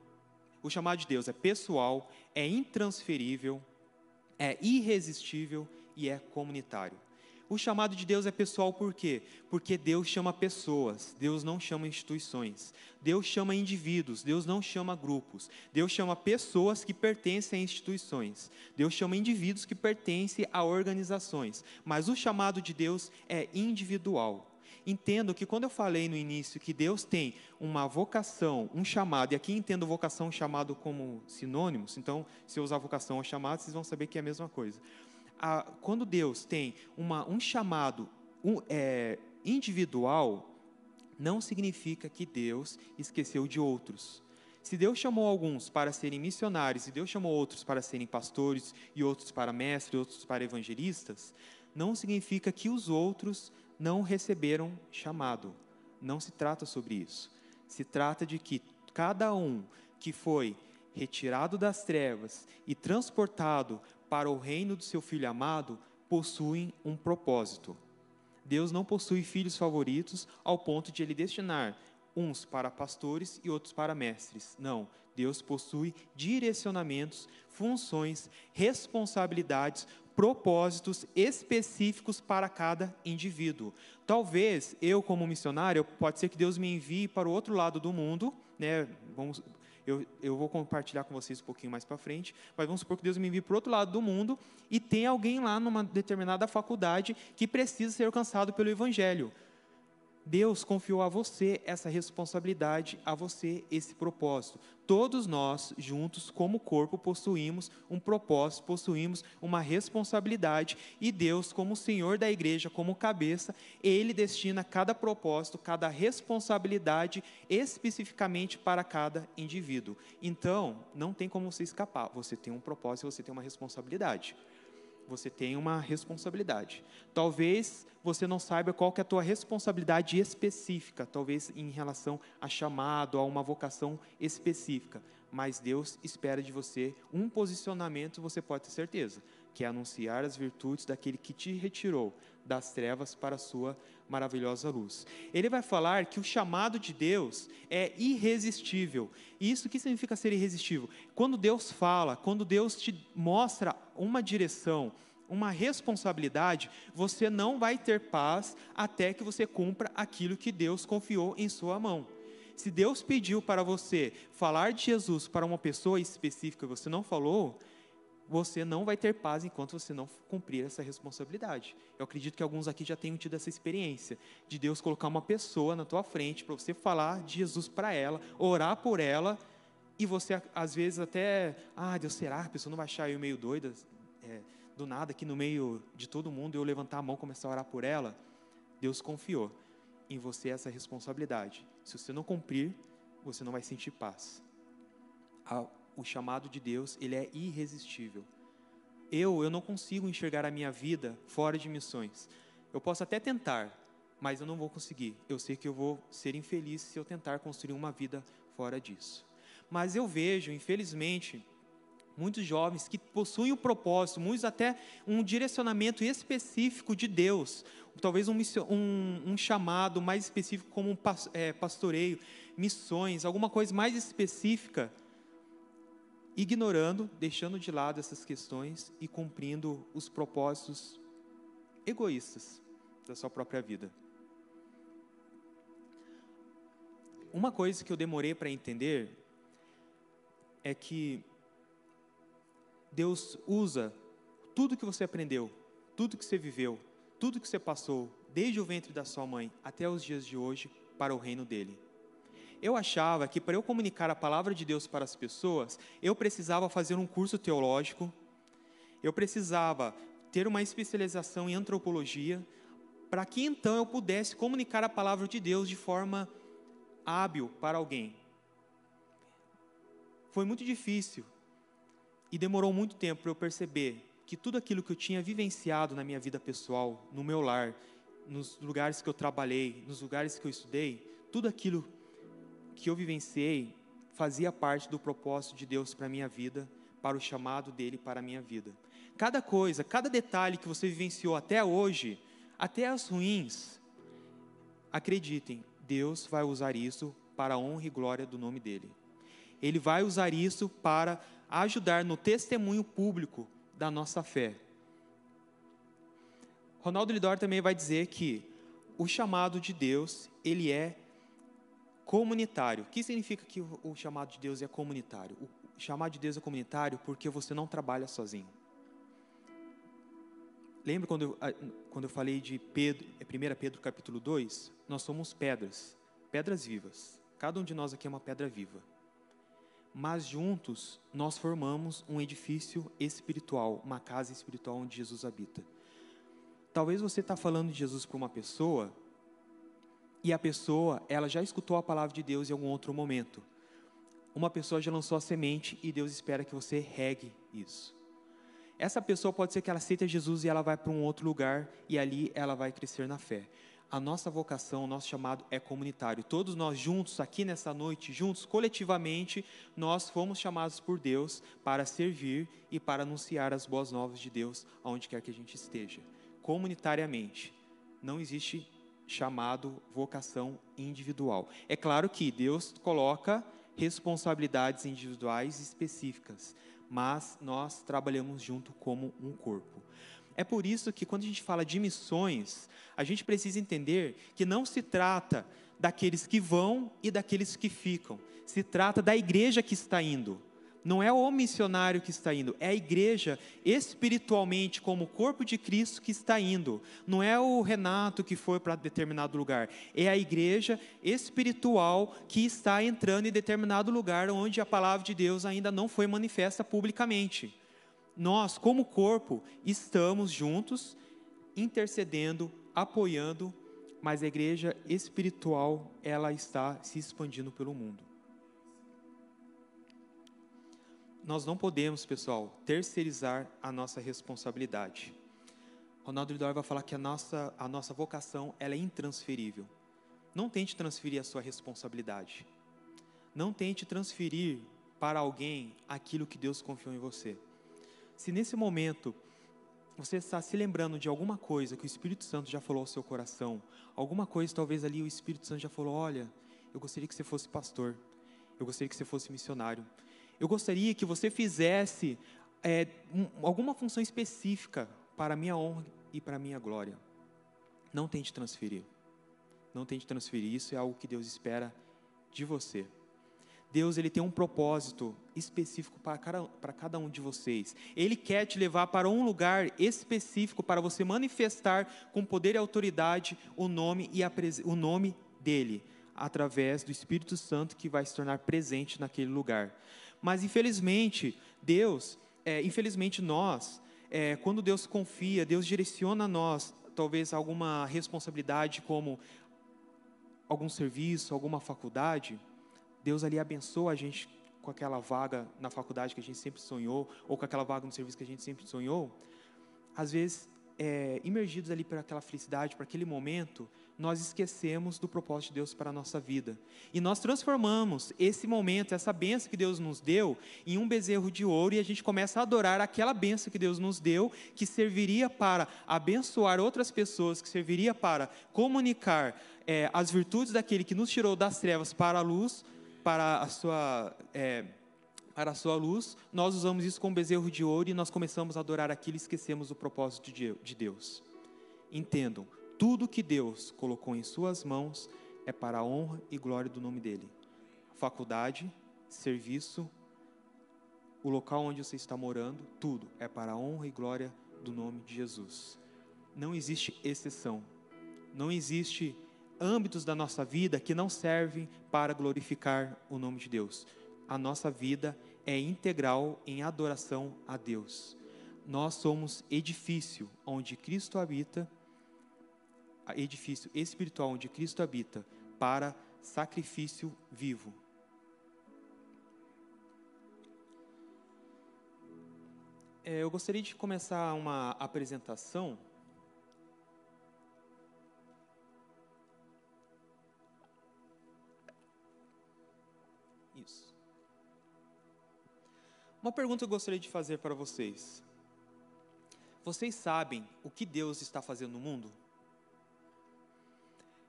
o chamado de Deus é pessoal, é intransferível, é irresistível e é comunitário. O chamado de Deus é pessoal por quê? Porque Deus chama pessoas, Deus não chama instituições. Deus chama indivíduos, Deus não chama grupos. Deus chama pessoas que pertencem a instituições. Deus chama indivíduos que pertencem a organizações. Mas o chamado de Deus é individual entendo que quando eu falei no início que Deus tem uma vocação, um chamado, e aqui entendo vocação e chamado como sinônimos, então, se eu usar vocação ou chamado, vocês vão saber que é a mesma coisa. Ah, quando Deus tem uma, um chamado um, é, individual, não significa que Deus esqueceu de outros. Se Deus chamou alguns para serem missionários e Deus chamou outros para serem pastores e outros para mestres, outros para evangelistas, não significa que os outros não receberam chamado. Não se trata sobre isso. Se trata de que cada um que foi retirado das trevas e transportado para o reino do seu filho amado possuem um propósito. Deus não possui filhos favoritos ao ponto de ele destinar uns para pastores e outros para mestres. Não, Deus possui direcionamentos, funções, responsabilidades, propósitos específicos para cada indivíduo. Talvez eu, como missionário, pode ser que Deus me envie para o outro lado do mundo, né? Vamos, eu, eu vou compartilhar com vocês um pouquinho mais para frente, mas vamos supor que Deus me envie para o outro lado do mundo e tem alguém lá numa determinada faculdade que precisa ser alcançado pelo Evangelho. Deus confiou a você essa responsabilidade, a você esse propósito. Todos nós, juntos, como corpo, possuímos um propósito, possuímos uma responsabilidade, e Deus, como Senhor da igreja, como cabeça, Ele destina cada propósito, cada responsabilidade especificamente para cada indivíduo. Então, não tem como você escapar. Você tem um propósito, você tem uma responsabilidade você tem uma responsabilidade. Talvez você não saiba qual que é a tua responsabilidade específica, talvez em relação a chamado, a uma vocação específica, mas Deus espera de você um posicionamento, você pode ter certeza, que é anunciar as virtudes daquele que te retirou das trevas para a sua maravilhosa luz. Ele vai falar que o chamado de Deus é irresistível. E isso que significa ser irresistível? Quando Deus fala, quando Deus te mostra uma direção, uma responsabilidade, você não vai ter paz até que você cumpra aquilo que Deus confiou em sua mão. Se Deus pediu para você falar de Jesus para uma pessoa específica e você não falou, você não vai ter paz enquanto você não cumprir essa responsabilidade. Eu acredito que alguns aqui já tenham tido essa experiência de Deus colocar uma pessoa na tua frente para você falar de Jesus para ela, orar por ela, e você às vezes até, ah, Deus será? A pessoa não vai achar eu meio doida, é, do nada aqui no meio de todo mundo eu levantar a mão e começar a orar por ela. Deus confiou em você essa responsabilidade. Se você não cumprir, você não vai sentir paz o chamado de Deus, ele é irresistível. Eu, eu não consigo enxergar a minha vida fora de missões. Eu posso até tentar, mas eu não vou conseguir. Eu sei que eu vou ser infeliz se eu tentar construir uma vida fora disso. Mas eu vejo, infelizmente, muitos jovens que possuem o um propósito, muitos até um direcionamento específico de Deus, talvez um, um, um chamado mais específico como um é, pastoreio, missões, alguma coisa mais específica, ignorando, deixando de lado essas questões e cumprindo os propósitos egoístas da sua própria vida. Uma coisa que eu demorei para entender é que Deus usa tudo que você aprendeu, tudo que você viveu, tudo que você passou, desde o ventre da sua mãe até os dias de hoje, para o reino dele. Eu achava que para eu comunicar a palavra de Deus para as pessoas, eu precisava fazer um curso teológico, eu precisava ter uma especialização em antropologia, para que então eu pudesse comunicar a palavra de Deus de forma hábil para alguém. Foi muito difícil e demorou muito tempo para eu perceber que tudo aquilo que eu tinha vivenciado na minha vida pessoal, no meu lar, nos lugares que eu trabalhei, nos lugares que eu estudei, tudo aquilo que eu vivenciei fazia parte do propósito de Deus para a minha vida, para o chamado dele para a minha vida. Cada coisa, cada detalhe que você vivenciou até hoje, até as ruins, acreditem, Deus vai usar isso para a honra e glória do nome dele. Ele vai usar isso para ajudar no testemunho público da nossa fé. Ronaldo Lidor também vai dizer que o chamado de Deus, ele é Comunitário. O que significa que o chamado de Deus é comunitário? O chamado de Deus é comunitário porque você não trabalha sozinho. Lembra quando eu, quando eu falei de Pedro, 1 é Pedro capítulo 2? Nós somos pedras, pedras vivas. Cada um de nós aqui é uma pedra viva. Mas juntos nós formamos um edifício espiritual, uma casa espiritual onde Jesus habita. Talvez você está falando de Jesus para uma pessoa e a pessoa, ela já escutou a palavra de Deus em algum outro momento. uma pessoa já lançou a semente e Deus espera que você regue isso. Essa pessoa pode ser que ela aceite Jesus e ela vai para um outro lugar e ali ela vai crescer na fé. A nossa vocação, o nosso chamado é comunitário. Todos nós juntos, aqui nessa noite, juntos, coletivamente, nós fomos chamados por Deus para servir e para anunciar as boas novas de Deus aonde quer que a gente esteja. Comunitariamente. Não existe chamado vocação individual. É claro que Deus coloca responsabilidades individuais específicas, mas nós trabalhamos junto como um corpo. É por isso que quando a gente fala de missões, a gente precisa entender que não se trata daqueles que vão e daqueles que ficam. Se trata da igreja que está indo. Não é o missionário que está indo, é a igreja espiritualmente, como o corpo de Cristo que está indo. Não é o Renato que foi para determinado lugar, é a igreja espiritual que está entrando em determinado lugar onde a palavra de Deus ainda não foi manifesta publicamente. Nós, como corpo, estamos juntos, intercedendo, apoiando, mas a igreja espiritual, ela está se expandindo pelo mundo. nós não podemos, pessoal, terceirizar a nossa responsabilidade. Ronaldo Lidor vai falar que a nossa, a nossa vocação ela é intransferível. Não tente transferir a sua responsabilidade. Não tente transferir para alguém aquilo que Deus confiou em você. Se nesse momento você está se lembrando de alguma coisa que o Espírito Santo já falou ao seu coração, alguma coisa talvez ali o Espírito Santo já falou: olha, eu gostaria que você fosse pastor, eu gostaria que você fosse missionário, eu gostaria que você fizesse é, um, alguma função específica para a minha honra e para a minha glória. Não tente transferir. Não tente transferir. Isso é algo que Deus espera de você. Deus ele tem um propósito específico para cada, para cada um de vocês. Ele quer te levar para um lugar específico para você manifestar com poder e autoridade o nome e a, o nome dele, através do Espírito Santo que vai se tornar presente naquele lugar. Mas infelizmente, Deus, é, infelizmente nós, é, quando Deus confia, Deus direciona a nós, talvez alguma responsabilidade como algum serviço, alguma faculdade, Deus ali abençoa a gente com aquela vaga na faculdade que a gente sempre sonhou, ou com aquela vaga no serviço que a gente sempre sonhou. Às vezes, é, imergidos ali para aquela felicidade, para aquele momento, nós esquecemos do propósito de Deus para a nossa vida. E nós transformamos esse momento, essa benção que Deus nos deu, em um bezerro de ouro e a gente começa a adorar aquela benção que Deus nos deu, que serviria para abençoar outras pessoas, que serviria para comunicar é, as virtudes daquele que nos tirou das trevas para a luz, para a sua. É, para a sua luz, nós usamos isso como bezerro de ouro e nós começamos a adorar aquilo e esquecemos o propósito de Deus. Entendam, tudo que Deus colocou em suas mãos é para a honra e glória do nome dele. Faculdade, serviço, o local onde você está morando, tudo é para a honra e glória do nome de Jesus. Não existe exceção. Não existe âmbitos da nossa vida que não servem para glorificar o nome de Deus. A nossa vida é integral em adoração a Deus. Nós somos edifício onde Cristo habita edifício espiritual onde Cristo habita para sacrifício vivo. É, eu gostaria de começar uma apresentação. Uma pergunta que eu gostaria de fazer para vocês. Vocês sabem o que Deus está fazendo no mundo?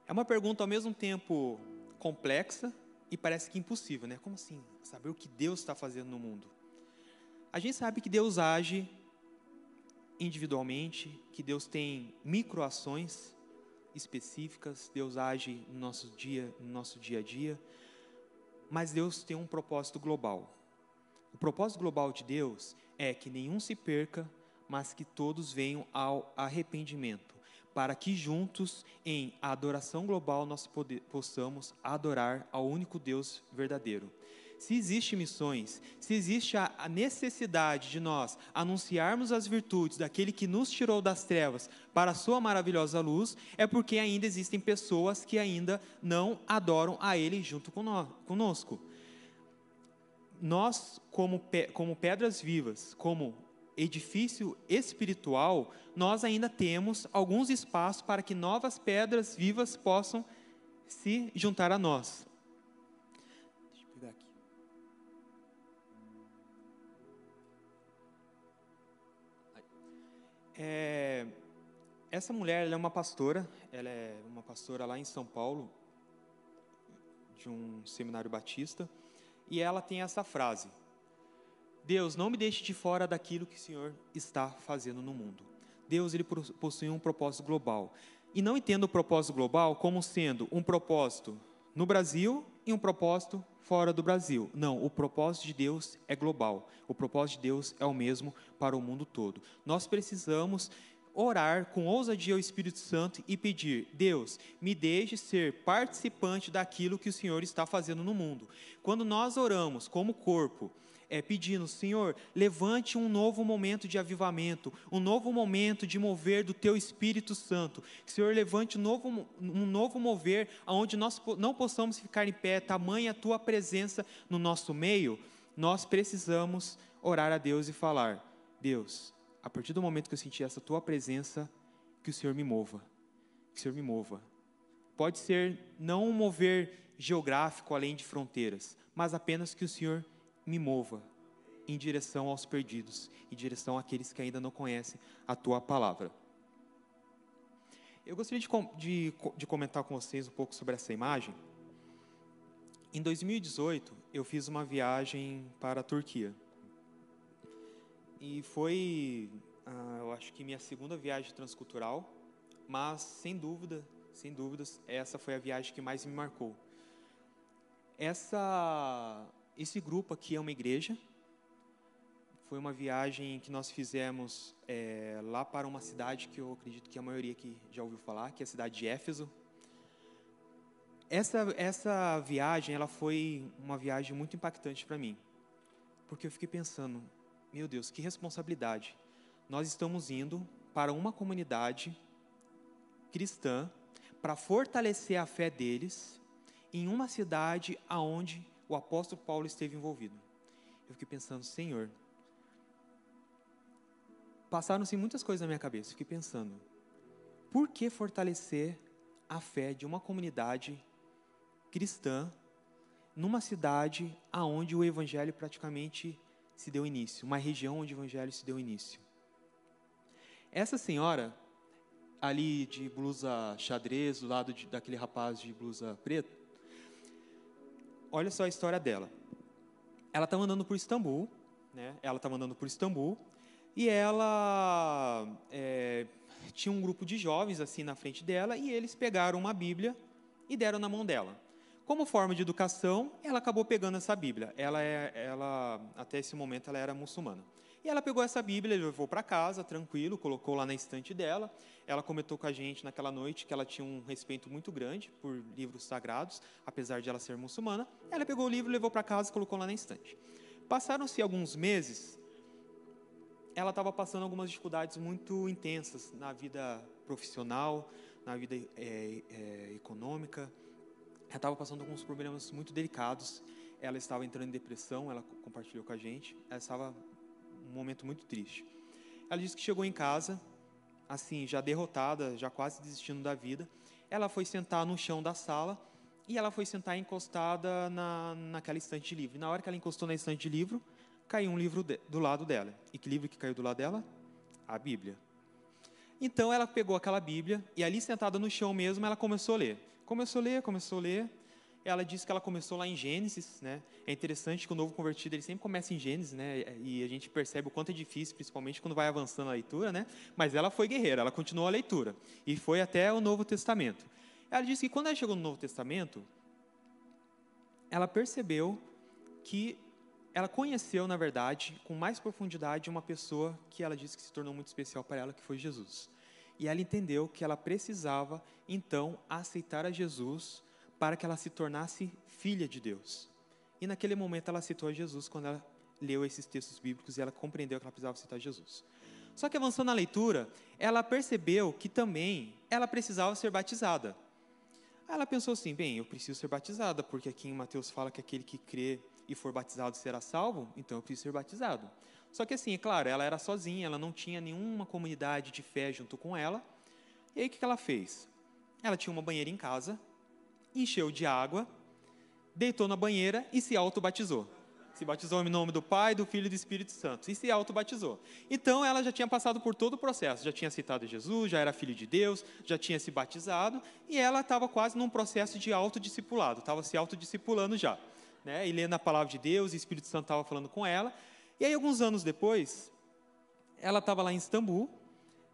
É uma pergunta ao mesmo tempo complexa e parece que impossível, né? Como assim? Saber o que Deus está fazendo no mundo. A gente sabe que Deus age individualmente, que Deus tem microações específicas, Deus age no nosso dia, no nosso dia a dia, mas Deus tem um propósito global. O propósito global de Deus é que nenhum se perca, mas que todos venham ao arrependimento para que juntos, em adoração global, nós possamos adorar ao único Deus verdadeiro. Se existe missões, se existe a necessidade de nós anunciarmos as virtudes daquele que nos tirou das trevas para a sua maravilhosa luz, é porque ainda existem pessoas que ainda não adoram a Ele junto conosco. Nós, como, pe como pedras vivas, como edifício espiritual, nós ainda temos alguns espaços para que novas pedras vivas possam se juntar a nós. Deixa eu pegar aqui. É, essa mulher é uma pastora, ela é uma pastora lá em São Paulo, de um seminário batista, e ela tem essa frase: Deus, não me deixe de fora daquilo que o Senhor está fazendo no mundo. Deus ele possui um propósito global. E não entendo o propósito global como sendo um propósito no Brasil e um propósito fora do Brasil. Não, o propósito de Deus é global. O propósito de Deus é o mesmo para o mundo todo. Nós precisamos orar com ousadia ao Espírito Santo e pedir: Deus, me deixe ser participante daquilo que o Senhor está fazendo no mundo. Quando nós oramos como corpo, é, pedindo, Senhor, levante um novo momento de avivamento, um novo momento de mover do Teu Espírito Santo. Senhor, levante um novo, um novo mover, onde nós não possamos ficar em pé, tamanha a Tua presença no nosso meio. Nós precisamos orar a Deus e falar: Deus, a partir do momento que eu sentir essa Tua presença, que o Senhor me mova, que o Senhor me mova. Pode ser não um mover geográfico além de fronteiras, mas apenas que o Senhor me mova em direção aos perdidos, em direção àqueles que ainda não conhecem a tua palavra. Eu gostaria de, de, de, comentar com vocês um pouco sobre essa imagem. Em 2018, eu fiz uma viagem para a Turquia. E foi, ah, eu acho que minha segunda viagem transcultural, mas sem dúvida, sem dúvidas, essa foi a viagem que mais me marcou. Essa esse grupo aqui é uma igreja. Foi uma viagem que nós fizemos é, lá para uma cidade que eu acredito que a maioria aqui já ouviu falar, que é a cidade de Éfeso. Essa, essa viagem, ela foi uma viagem muito impactante para mim, porque eu fiquei pensando, meu Deus, que responsabilidade. Nós estamos indo para uma comunidade cristã para fortalecer a fé deles em uma cidade aonde o apóstolo Paulo esteve envolvido. Eu fiquei pensando, Senhor, passaram-se muitas coisas na minha cabeça. Fiquei pensando, por que fortalecer a fé de uma comunidade cristã numa cidade aonde o evangelho praticamente se deu início, uma região onde o evangelho se deu início? Essa senhora ali de blusa xadrez, do lado de, daquele rapaz de blusa preta, olha só a história dela. Ela estava andando por Istambul, né? Ela estava andando por Istambul e ela é, tinha um grupo de jovens assim na frente dela e eles pegaram uma Bíblia e deram na mão dela. Como forma de educação, ela acabou pegando essa Bíblia. Ela, é, ela até esse momento, ela era muçulmana. E ela pegou essa Bíblia, levou para casa, tranquilo, colocou lá na estante dela. Ela comentou com a gente naquela noite que ela tinha um respeito muito grande por livros sagrados, apesar de ela ser muçulmana. Ela pegou o livro, levou para casa e colocou lá na estante. Passaram-se alguns meses, ela estava passando algumas dificuldades muito intensas na vida profissional, na vida é, é, econômica. Ela estava passando alguns problemas muito delicados. Ela estava entrando em depressão, ela compartilhou com a gente. Ela estava um momento muito triste. Ela disse que chegou em casa, assim, já derrotada, já quase desistindo da vida. Ela foi sentar no chão da sala e ela foi sentar encostada na, naquela estante de livro. E na hora que ela encostou na estante de livro, caiu um livro de, do lado dela. E que livro que caiu do lado dela? A Bíblia. Então ela pegou aquela Bíblia e ali sentada no chão mesmo, ela começou a ler. Começou a ler, começou a ler. Ela disse que ela começou lá em Gênesis, né? É interessante que o novo convertido ele sempre começa em Gênesis, né? E a gente percebe o quanto é difícil, principalmente quando vai avançando a leitura, né? Mas ela foi guerreira, ela continuou a leitura e foi até o Novo Testamento. Ela disse que quando ela chegou no Novo Testamento, ela percebeu que ela conheceu, na verdade, com mais profundidade, uma pessoa que ela disse que se tornou muito especial para ela, que foi Jesus. E ela entendeu que ela precisava, então, aceitar a Jesus para que ela se tornasse filha de Deus. E naquele momento ela aceitou a Jesus quando ela leu esses textos bíblicos e ela compreendeu que ela precisava aceitar Jesus. Só que avançando na leitura, ela percebeu que também ela precisava ser batizada. Ela pensou assim: bem, eu preciso ser batizada, porque aqui em Mateus fala que aquele que crê e for batizado será salvo, então eu preciso ser batizado. Só que assim, é claro, ela era sozinha, ela não tinha nenhuma comunidade de fé junto com ela. E aí o que ela fez? Ela tinha uma banheira em casa, encheu de água, deitou na banheira e se auto-batizou. Se batizou em nome do Pai, do Filho e do Espírito Santo. E se auto-batizou. Então ela já tinha passado por todo o processo. Já tinha aceitado Jesus, já era filho de Deus, já tinha se batizado. E ela estava quase num processo de autodiscipulado. Estava se autodiscipulando já. Né? E lendo a palavra de Deus, o Espírito Santo estava falando com ela. E aí, alguns anos depois, ela estava lá em Istambul.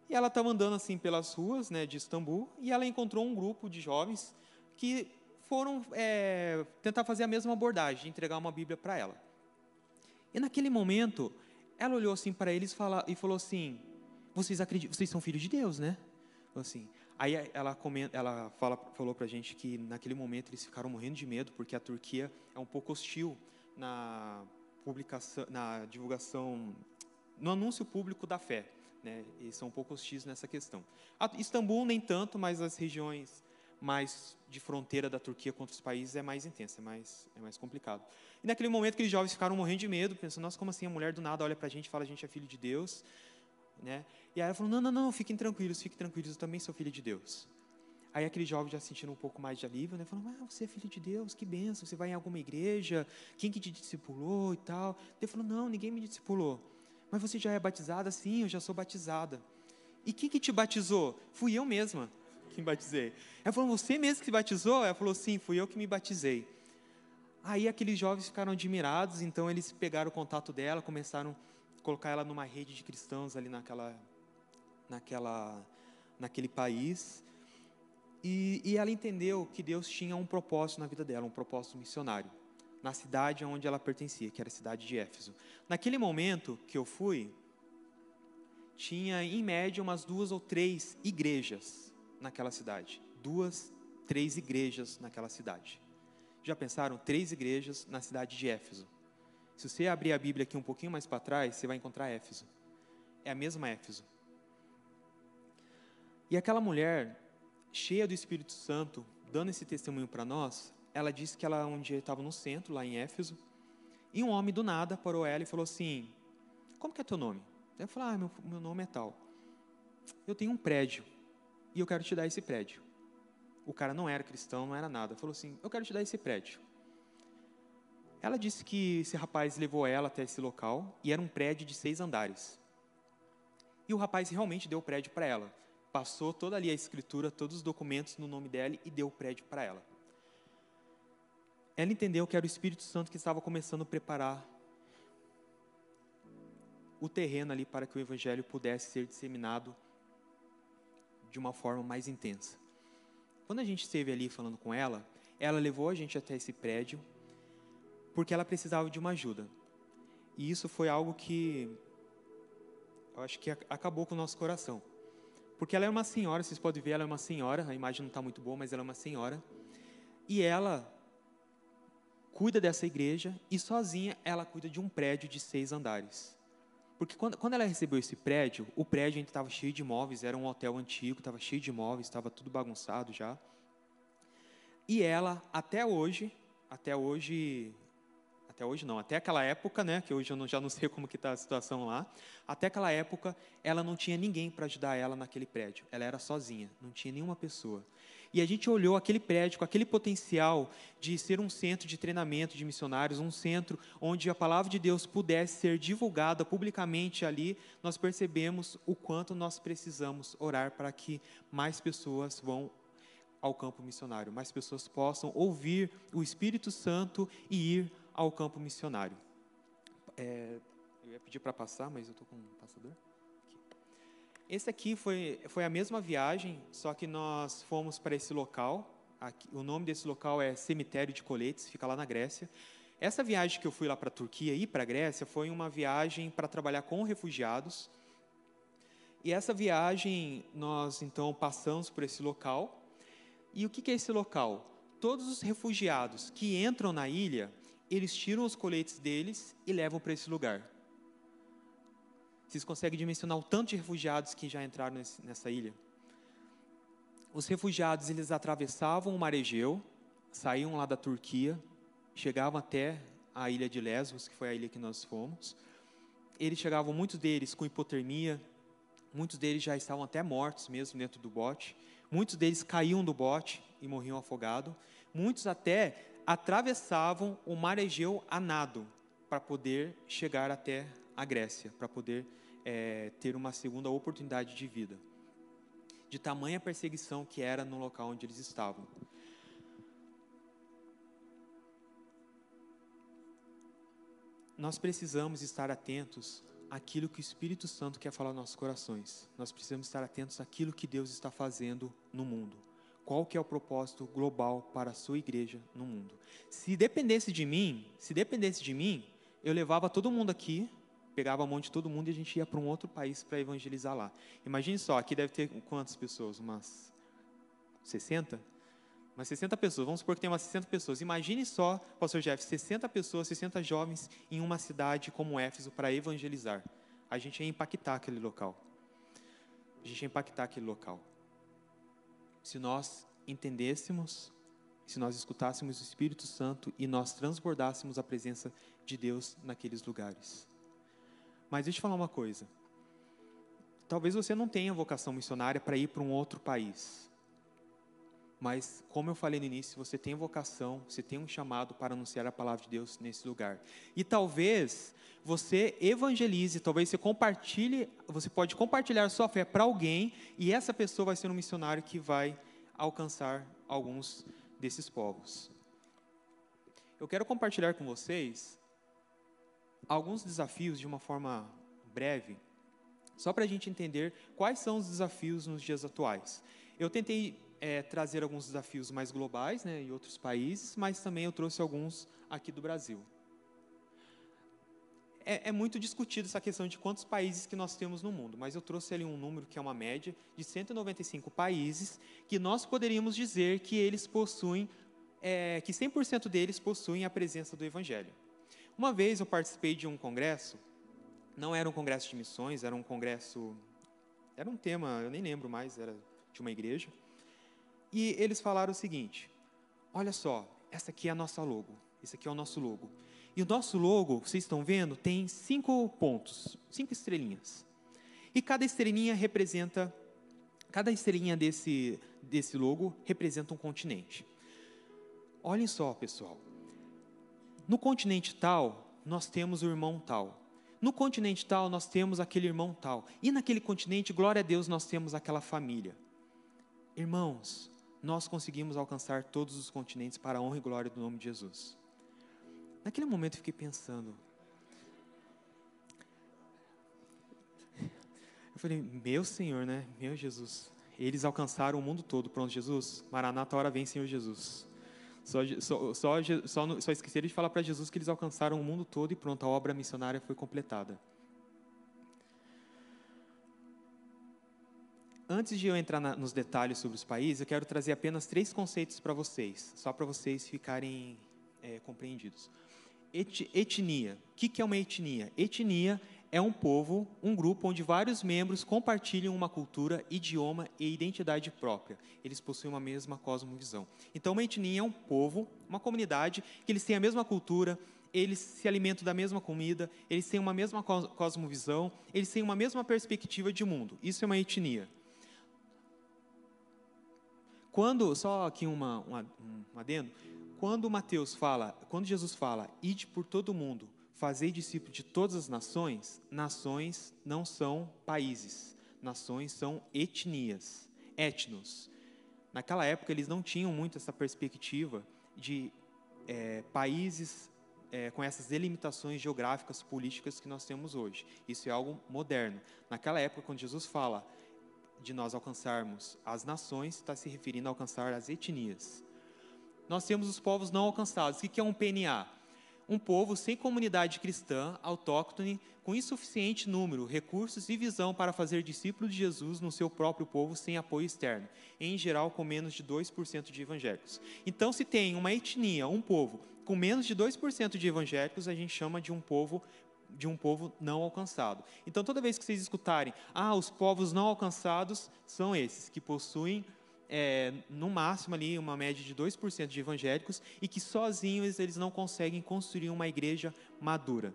E ela estava andando assim pelas ruas né, de Istambul. E ela encontrou um grupo de jovens que foram é, tentar fazer a mesma abordagem, entregar uma Bíblia para ela. E naquele momento, ela olhou assim para eles fala, e falou assim: vocês acreditam, vocês são filhos de Deus, né? Assim. Aí ela, comenta, ela fala, falou para a gente que naquele momento eles ficaram morrendo de medo porque a Turquia é um pouco hostil na publicação, na divulgação, no anúncio público da fé. Né? Eles são um pouco hostis nessa questão. A Istambul nem tanto, mas as regiões mais de fronteira da Turquia com outros países é mais intensa, é mais, é mais complicado. E naquele momento aqueles jovens ficaram morrendo de medo, pensando, nossa, como assim a mulher do nada olha para a gente e fala, a gente é filho de Deus, né? E aí ela falou, não, não, não, fiquem tranquilos, fiquem tranquilos, eu também sou filho de Deus. Aí aqueles jovens já sentiram um pouco mais de alívio, né? Falaram, ah, você é filho de Deus, que benção, você vai em alguma igreja, quem que te discipulou e tal? Ele falou, não, ninguém me discipulou. Mas você já é batizada? Sim, eu já sou batizada. E quem que te batizou? Fui eu mesma que me batizei. Ela falou, você mesmo que batizou? Ela falou, sim, fui eu que me batizei. Aí aqueles jovens ficaram admirados, então eles pegaram o contato dela, começaram a colocar ela numa rede de cristãos ali naquela, naquela, naquele país. E, e ela entendeu que Deus tinha um propósito na vida dela, um propósito missionário, na cidade onde ela pertencia, que era a cidade de Éfeso. Naquele momento que eu fui, tinha em média umas duas ou três igrejas naquela cidade. Duas, três igrejas naquela cidade. Já pensaram? Três igrejas na cidade de Éfeso. Se você abrir a Bíblia aqui um pouquinho mais para trás, você vai encontrar Éfeso. É a mesma Éfeso. E aquela mulher, cheia do Espírito Santo, dando esse testemunho para nós, ela disse que ela um dia estava no centro, lá em Éfeso, e um homem do nada parou ela e falou assim: Como que é teu nome? Ela falou: Ah, meu, meu nome é tal. Eu tenho um prédio e eu quero te dar esse prédio. O cara não era cristão, não era nada. Falou assim: Eu quero te dar esse prédio. Ela disse que esse rapaz levou ela até esse local e era um prédio de seis andares. E o rapaz realmente deu o prédio para ela. Passou toda ali a escritura, todos os documentos no nome dela e deu o prédio para ela. Ela entendeu que era o Espírito Santo que estava começando a preparar o terreno ali para que o evangelho pudesse ser disseminado de uma forma mais intensa. Quando a gente esteve ali falando com ela, ela levou a gente até esse prédio porque ela precisava de uma ajuda. E isso foi algo que eu acho que acabou com o nosso coração. Porque ela é uma senhora, vocês podem ver, ela é uma senhora, a imagem não está muito boa, mas ela é uma senhora. E ela cuida dessa igreja e sozinha ela cuida de um prédio de seis andares. Porque quando, quando ela recebeu esse prédio, o prédio estava cheio de imóveis, era um hotel antigo, estava cheio de imóveis, estava tudo bagunçado já. E ela, até hoje, até hoje, até hoje não, até aquela época, né, que hoje eu já não [laughs] sei como que está a situação lá, até aquela época, ela não tinha ninguém para ajudar ela naquele prédio. Ela era sozinha, não tinha nenhuma pessoa. E a gente olhou aquele prédio com aquele potencial de ser um centro de treinamento de missionários, um centro onde a palavra de Deus pudesse ser divulgada publicamente ali, nós percebemos o quanto nós precisamos orar para que mais pessoas vão ao campo missionário, mais pessoas possam ouvir o Espírito Santo e ir ao campo missionário. É, eu ia pedir para passar, mas eu estou com um passador. Esse aqui foi, foi a mesma viagem, só que nós fomos para esse local. Aqui, o nome desse local é Cemitério de Coletes, fica lá na Grécia. Essa viagem que eu fui lá para a Turquia e para a Grécia foi uma viagem para trabalhar com refugiados. E essa viagem nós então passamos por esse local. E o que é esse local? Todos os refugiados que entram na ilha, eles tiram os coletes deles e levam para esse lugar. Vocês conseguem dimensionar o tanto de refugiados que já entraram nesse, nessa ilha? Os refugiados, eles atravessavam o mar Egeu, saíam lá da Turquia, chegavam até à ilha de Lesbos, que foi a ilha que nós fomos. Eles chegavam, muitos deles com hipotermia, muitos deles já estavam até mortos mesmo dentro do bote, muitos deles caíam do bote e morriam afogados, muitos até atravessavam o mar Egeu a nado para poder chegar até a Grécia, para poder é, ter uma segunda oportunidade de vida. De tamanha perseguição que era no local onde eles estavam. nós precisamos estar atentos àquilo que o Espírito Santo quer falar nos nossos corações. Nós precisamos estar atentos àquilo que Deus está fazendo no mundo. Qual que é o propósito global para a sua igreja no mundo? Se dependesse de mim, se dependesse de mim, eu levava todo mundo aqui, pegava a mão de todo mundo e a gente ia para um outro país para evangelizar lá. Imagine só, aqui deve ter quantas pessoas? Umas 60? umas 60 pessoas, vamos supor que tem umas 60 pessoas. Imagine só, pastor Jeff, 60 pessoas, 60 jovens em uma cidade como Éfeso para evangelizar. A gente ia impactar aquele local. A gente ia impactar aquele local. Se nós entendêssemos, se nós escutássemos o Espírito Santo e nós transbordássemos a presença de Deus naqueles lugares. Mas deixa eu falar uma coisa. Talvez você não tenha vocação missionária para ir para um outro país. Mas, como eu falei no início, você tem vocação, você tem um chamado para anunciar a palavra de Deus nesse lugar. E talvez você evangelize, talvez você compartilhe, você pode compartilhar a sua fé para alguém e essa pessoa vai ser um missionário que vai alcançar alguns desses povos. Eu quero compartilhar com vocês alguns desafios de uma forma breve, só para a gente entender quais são os desafios nos dias atuais. Eu tentei é, trazer alguns desafios mais globais, né, em outros países, mas também eu trouxe alguns aqui do Brasil. É, é, muito discutido essa questão de quantos países que nós temos no mundo, mas eu trouxe ali um número que é uma média de 195 países que nós poderíamos dizer que eles possuem, é, que 100% deles possuem a presença do Evangelho. Uma vez eu participei de um congresso, não era um congresso de missões, era um congresso, era um tema, eu nem lembro mais, era de uma igreja, e eles falaram o seguinte: olha só, essa aqui é a nossa logo, esse aqui é o nosso logo. E o nosso logo, vocês estão vendo, tem cinco pontos, cinco estrelinhas. E cada estrelinha representa, cada estrelinha desse, desse logo representa um continente. Olhem só, pessoal. No continente tal, nós temos o irmão tal. No continente tal, nós temos aquele irmão tal. E naquele continente, glória a Deus, nós temos aquela família. Irmãos, nós conseguimos alcançar todos os continentes para a honra e glória do nome de Jesus. Naquele momento eu fiquei pensando. Eu falei, meu Senhor, né? Meu Jesus. Eles alcançaram o mundo todo. Pronto, Jesus. Maranata, hora vem, Senhor Jesus. Só, só, só, só, só esqueceram de falar para Jesus que eles alcançaram o mundo todo e pronto, a obra missionária foi completada. Antes de eu entrar na, nos detalhes sobre os países, eu quero trazer apenas três conceitos para vocês, só para vocês ficarem é, compreendidos. Et, etnia. O que, que é uma etnia? Etnia é um povo, um grupo onde vários membros compartilham uma cultura, idioma e identidade própria. Eles possuem uma mesma cosmovisão. Então, uma etnia é um povo, uma comunidade que eles têm a mesma cultura, eles se alimentam da mesma comida, eles têm uma mesma cosmovisão, eles têm uma mesma perspectiva de mundo. Isso é uma etnia. Quando, só aqui uma, uma, um adendo, quando Mateus fala, quando Jesus fala, ide por todo mundo, fazei discípulos de todas as nações, nações não são países, nações são etnias, etnos. Naquela época eles não tinham muito essa perspectiva de é, países é, com essas delimitações geográficas, políticas que nós temos hoje. Isso é algo moderno. Naquela época, quando Jesus fala, de nós alcançarmos as nações, está se referindo a alcançar as etnias. Nós temos os povos não alcançados. O que é um PNA? Um povo sem comunidade cristã, autóctone, com insuficiente número, recursos e visão para fazer discípulos de Jesus no seu próprio povo sem apoio externo, em geral com menos de 2% de evangélicos. Então, se tem uma etnia, um povo, com menos de 2% de evangélicos, a gente chama de um povo de um povo não alcançado. Então, toda vez que vocês escutarem, ah, os povos não alcançados são esses que possuem é, no máximo ali uma média de 2% de evangélicos e que sozinhos eles não conseguem construir uma igreja madura.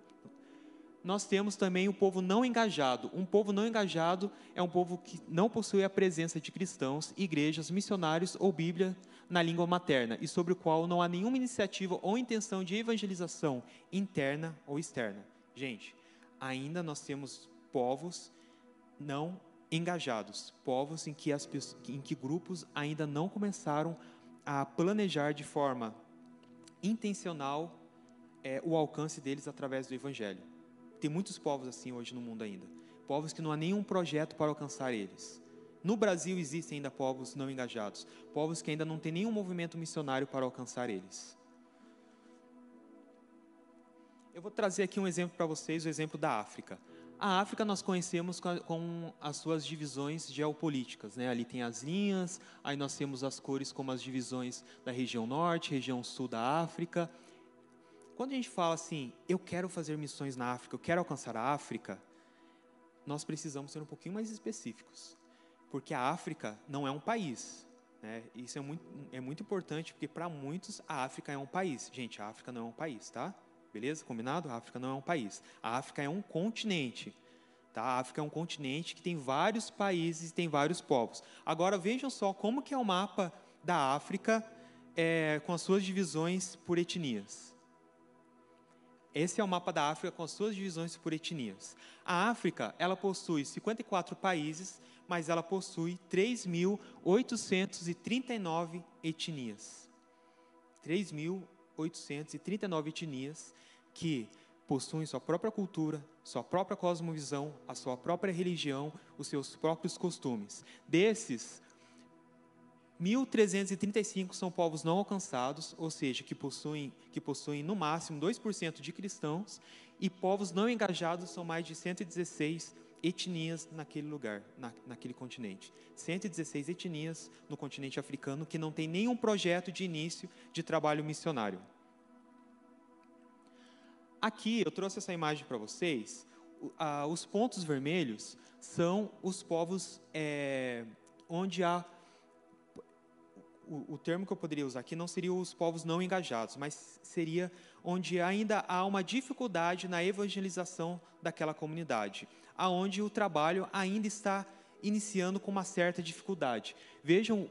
Nós temos também o povo não engajado. Um povo não engajado é um povo que não possui a presença de cristãos, igrejas, missionários ou Bíblia na língua materna e sobre o qual não há nenhuma iniciativa ou intenção de evangelização interna ou externa. Gente, ainda nós temos povos não engajados, povos em que, as, em que grupos ainda não começaram a planejar de forma intencional é, o alcance deles através do Evangelho. Tem muitos povos assim hoje no mundo ainda, povos que não há nenhum projeto para alcançar eles. No Brasil existem ainda povos não engajados, povos que ainda não têm nenhum movimento missionário para alcançar eles. Eu vou trazer aqui um exemplo para vocês, o exemplo da África. A África nós conhecemos com as suas divisões geopolíticas, né? Ali tem as linhas, aí nós temos as cores como as divisões da região norte, região sul da África. Quando a gente fala assim, eu quero fazer missões na África, eu quero alcançar a África, nós precisamos ser um pouquinho mais específicos, porque a África não é um país. Né? Isso é muito, é muito importante, porque para muitos a África é um país. Gente, a África não é um país, tá? Beleza? Combinado? A África não é um país. A África é um continente. Tá? A África é um continente que tem vários países e tem vários povos. Agora vejam só como que é o mapa da África é, com as suas divisões por etnias. Esse é o mapa da África com as suas divisões por etnias. A África, ela possui 54 países, mas ela possui 3.839 etnias. 3.839 etnias que possuem sua própria cultura, sua própria cosmovisão, a sua própria religião, os seus próprios costumes. Desses, 1.335 são povos não alcançados, ou seja, que possuem, que possuem no máximo 2% de cristãos, e povos não engajados são mais de 116 etnias naquele lugar, na, naquele continente. 116 etnias no continente africano que não tem nenhum projeto de início de trabalho missionário. Aqui eu trouxe essa imagem para vocês. os pontos vermelhos são os povos é, onde há. O, o termo que eu poderia usar aqui não seria os povos não engajados, mas seria onde ainda há uma dificuldade na evangelização daquela comunidade, aonde o trabalho ainda está iniciando com uma certa dificuldade. Vejam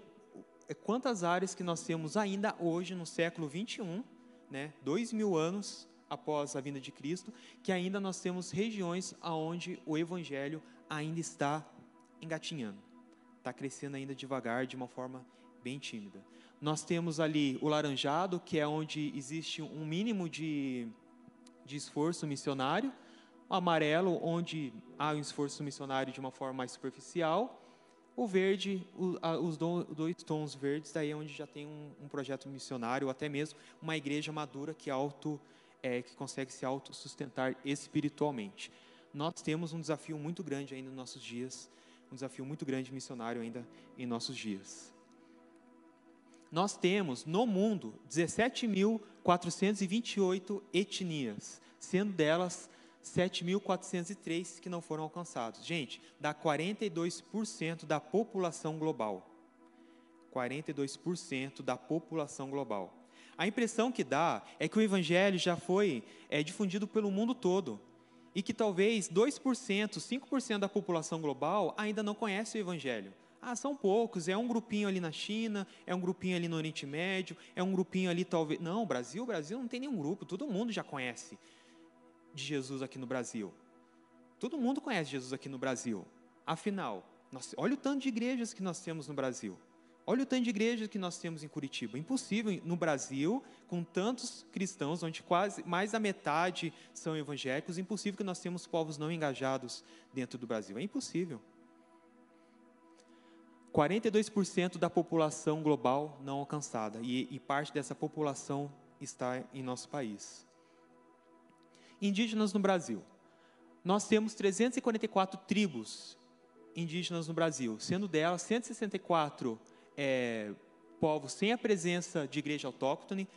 é, quantas áreas que nós temos ainda hoje no século 21, né, dois mil anos após a vinda de Cristo, que ainda nós temos regiões aonde o evangelho ainda está engatinhando, está crescendo ainda devagar, de uma forma bem tímida. Nós temos ali o laranjado, que é onde existe um mínimo de, de esforço missionário, o amarelo, onde há um esforço missionário de uma forma mais superficial, o verde, os do, dois tons verdes, daí é onde já tem um, projeto missionário, ou até mesmo uma igreja madura que auto é, que consegue se autossustentar espiritualmente. Nós temos um desafio muito grande ainda nos nossos dias, um desafio muito grande missionário ainda em nossos dias. Nós temos no mundo 17.428 etnias, sendo delas 7.403 que não foram alcançados. Gente, dá 42% da população global. 42% da população global. A impressão que dá é que o evangelho já foi é, difundido pelo mundo todo e que talvez 2%, 5% da população global ainda não conhece o evangelho. Ah, são poucos, é um grupinho ali na China, é um grupinho ali no Oriente Médio, é um grupinho ali talvez. Não, Brasil, Brasil não tem nenhum grupo, todo mundo já conhece de Jesus aqui no Brasil. Todo mundo conhece Jesus aqui no Brasil. Afinal, nós, olha o tanto de igrejas que nós temos no Brasil. Olha o tanto de igrejas que nós temos em Curitiba. Impossível no Brasil, com tantos cristãos, onde quase mais da metade são evangélicos, impossível que nós temos povos não engajados dentro do Brasil. É impossível. 42% da população global não alcançada, e, e parte dessa população está em nosso país. Indígenas no Brasil. Nós temos 344 tribos indígenas no Brasil, sendo delas 164 é, povos sem a presença de igreja autóctone.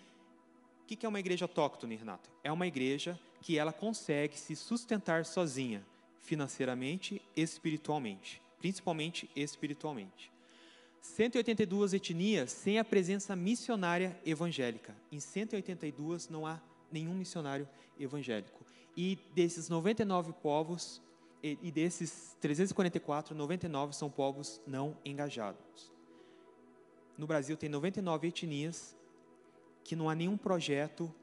O que é uma igreja autóctone, Renato? É uma igreja que ela consegue se sustentar sozinha, financeiramente e espiritualmente, principalmente espiritualmente. 182 etnias sem a presença missionária evangélica. Em 182 não há nenhum missionário evangélico. E desses 99 povos, e desses 344, 99 são povos não engajados. No Brasil tem 99 etnias que não há nenhum projeto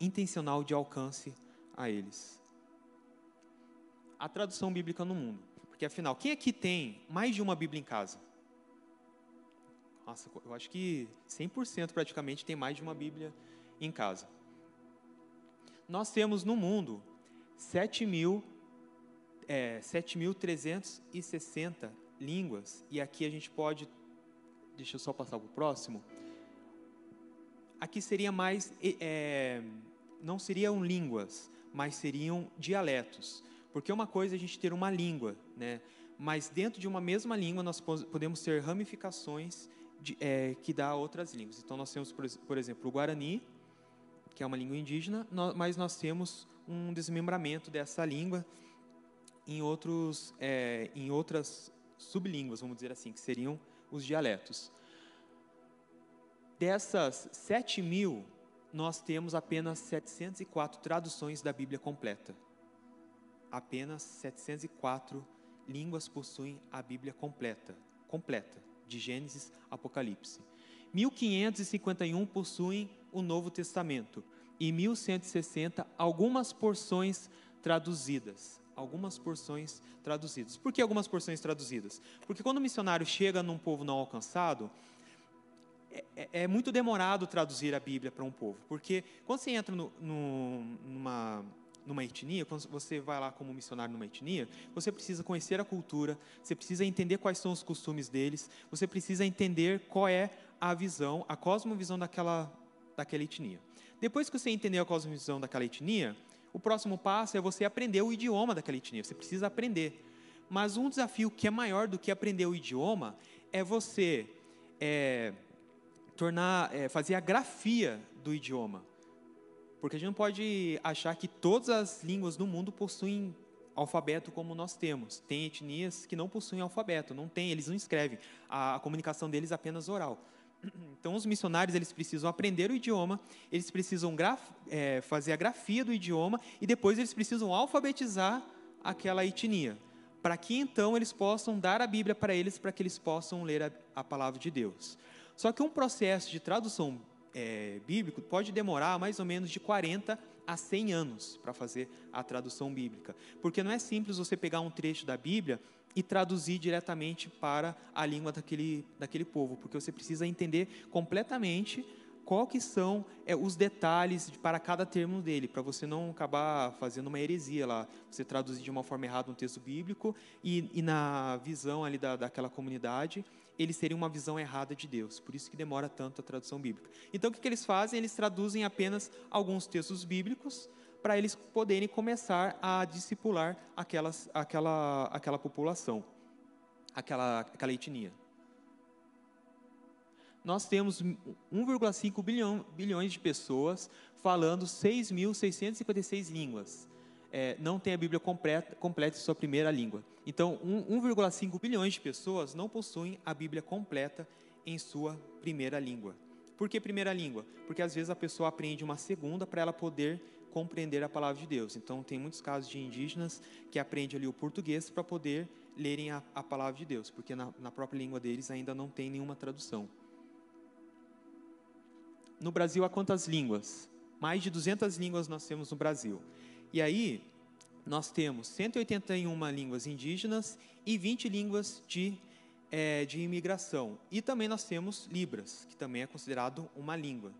intencional de alcance a eles. A tradução bíblica no mundo. Porque afinal, quem aqui tem mais de uma Bíblia em casa? Nossa, eu acho que 100% praticamente tem mais de uma Bíblia em casa. Nós temos no mundo 7 mil, é, 7.360 línguas, e aqui a gente pode, deixa eu só passar para o próximo, aqui seria mais, é, não seriam línguas, mas seriam dialetos, porque uma coisa é a gente ter uma língua, né? mas dentro de uma mesma língua nós podemos ter ramificações de, é, que dá outras línguas. Então, nós temos, por, por, exemplo, o Guarani, que é uma língua indígena, mas nós temos um desmembramento dessa língua em, outros, é, em outras sublínguas, vamos dizer assim, que seriam os dialetos. Dessas 7 mil, nós temos apenas 704 traduções da Bíblia completa. Apenas 704 línguas possuem a Bíblia completa. Completa de Gênesis Apocalipse. 1551 possuem o Novo Testamento e 1160 algumas porções traduzidas. Algumas porções traduzidas. Por que algumas porções traduzidas? Porque quando o missionário chega num povo não alcançado, é, é, é muito demorado traduzir a Bíblia para um povo. Porque quando você entra no, no, numa numa etnia, quando você vai lá como missionário numa etnia, você precisa conhecer a cultura, você precisa entender quais são os costumes deles, você precisa entender qual é a visão, a cosmovisão daquela, daquela etnia. Depois que você entender a cosmovisão daquela etnia, o próximo passo é você aprender o idioma daquela etnia, você precisa aprender. Mas um desafio que é maior do que aprender o idioma é você é, tornar, é, fazer a grafia do idioma. Porque a gente não pode achar que todas as línguas do mundo possuem alfabeto como nós temos. Tem etnias que não possuem alfabeto, não tem, eles não escrevem. A, a comunicação deles é apenas oral. [clears throat] Então, os missionários eles precisam aprender o idioma, eles precisam é, fazer a grafia do idioma e depois eles precisam alfabetizar aquela etnia, para que então eles possam dar a Bíblia para eles, para que eles possam ler a, a palavra de Deus. Só que um processo de tradução é, bíblico pode demorar mais ou menos de 40 a 100 anos para fazer a tradução bíblica. Porque não é simples você pegar um trecho da Bíblia e traduzir diretamente para a língua daquele, daquele povo, porque você precisa entender completamente qual que são é, os detalhes para cada termo dele, para você não acabar fazendo uma heresia lá, você traduzir de uma forma errada um texto bíblico e, e na visão ali da, daquela comunidade, ele seria uma visão errada de Deus, por isso que demora tanto a tradução bíblica. Então, o que, que eles fazem? Eles traduzem apenas alguns textos bíblicos, para eles poderem começar a discipular aquelas, aquela, aquela população, aquela, aquela etnia nós temos 1,5 bilhão, bilhões de pessoas falando 6.656 línguas. É, não tem a Bíblia completa, completa em sua primeira língua. Então, 1,5 bilhões de pessoas não possuem a Bíblia completa em sua primeira língua. Por que primeira língua? Porque às vezes a pessoa aprende uma segunda para ela poder compreender a palavra de Deus. Então, tem muitos casos de indígenas que aprendem ali o português para poder lerem a, a, palavra de Deus, porque na, na própria língua deles ainda não tem nenhuma tradução. No Brasil há quantas línguas? Mais de 200 línguas nós temos no Brasil. E aí, nós temos 181 línguas indígenas e 20 línguas de, é, de imigração. E também nós temos Libras, que também é considerado uma língua.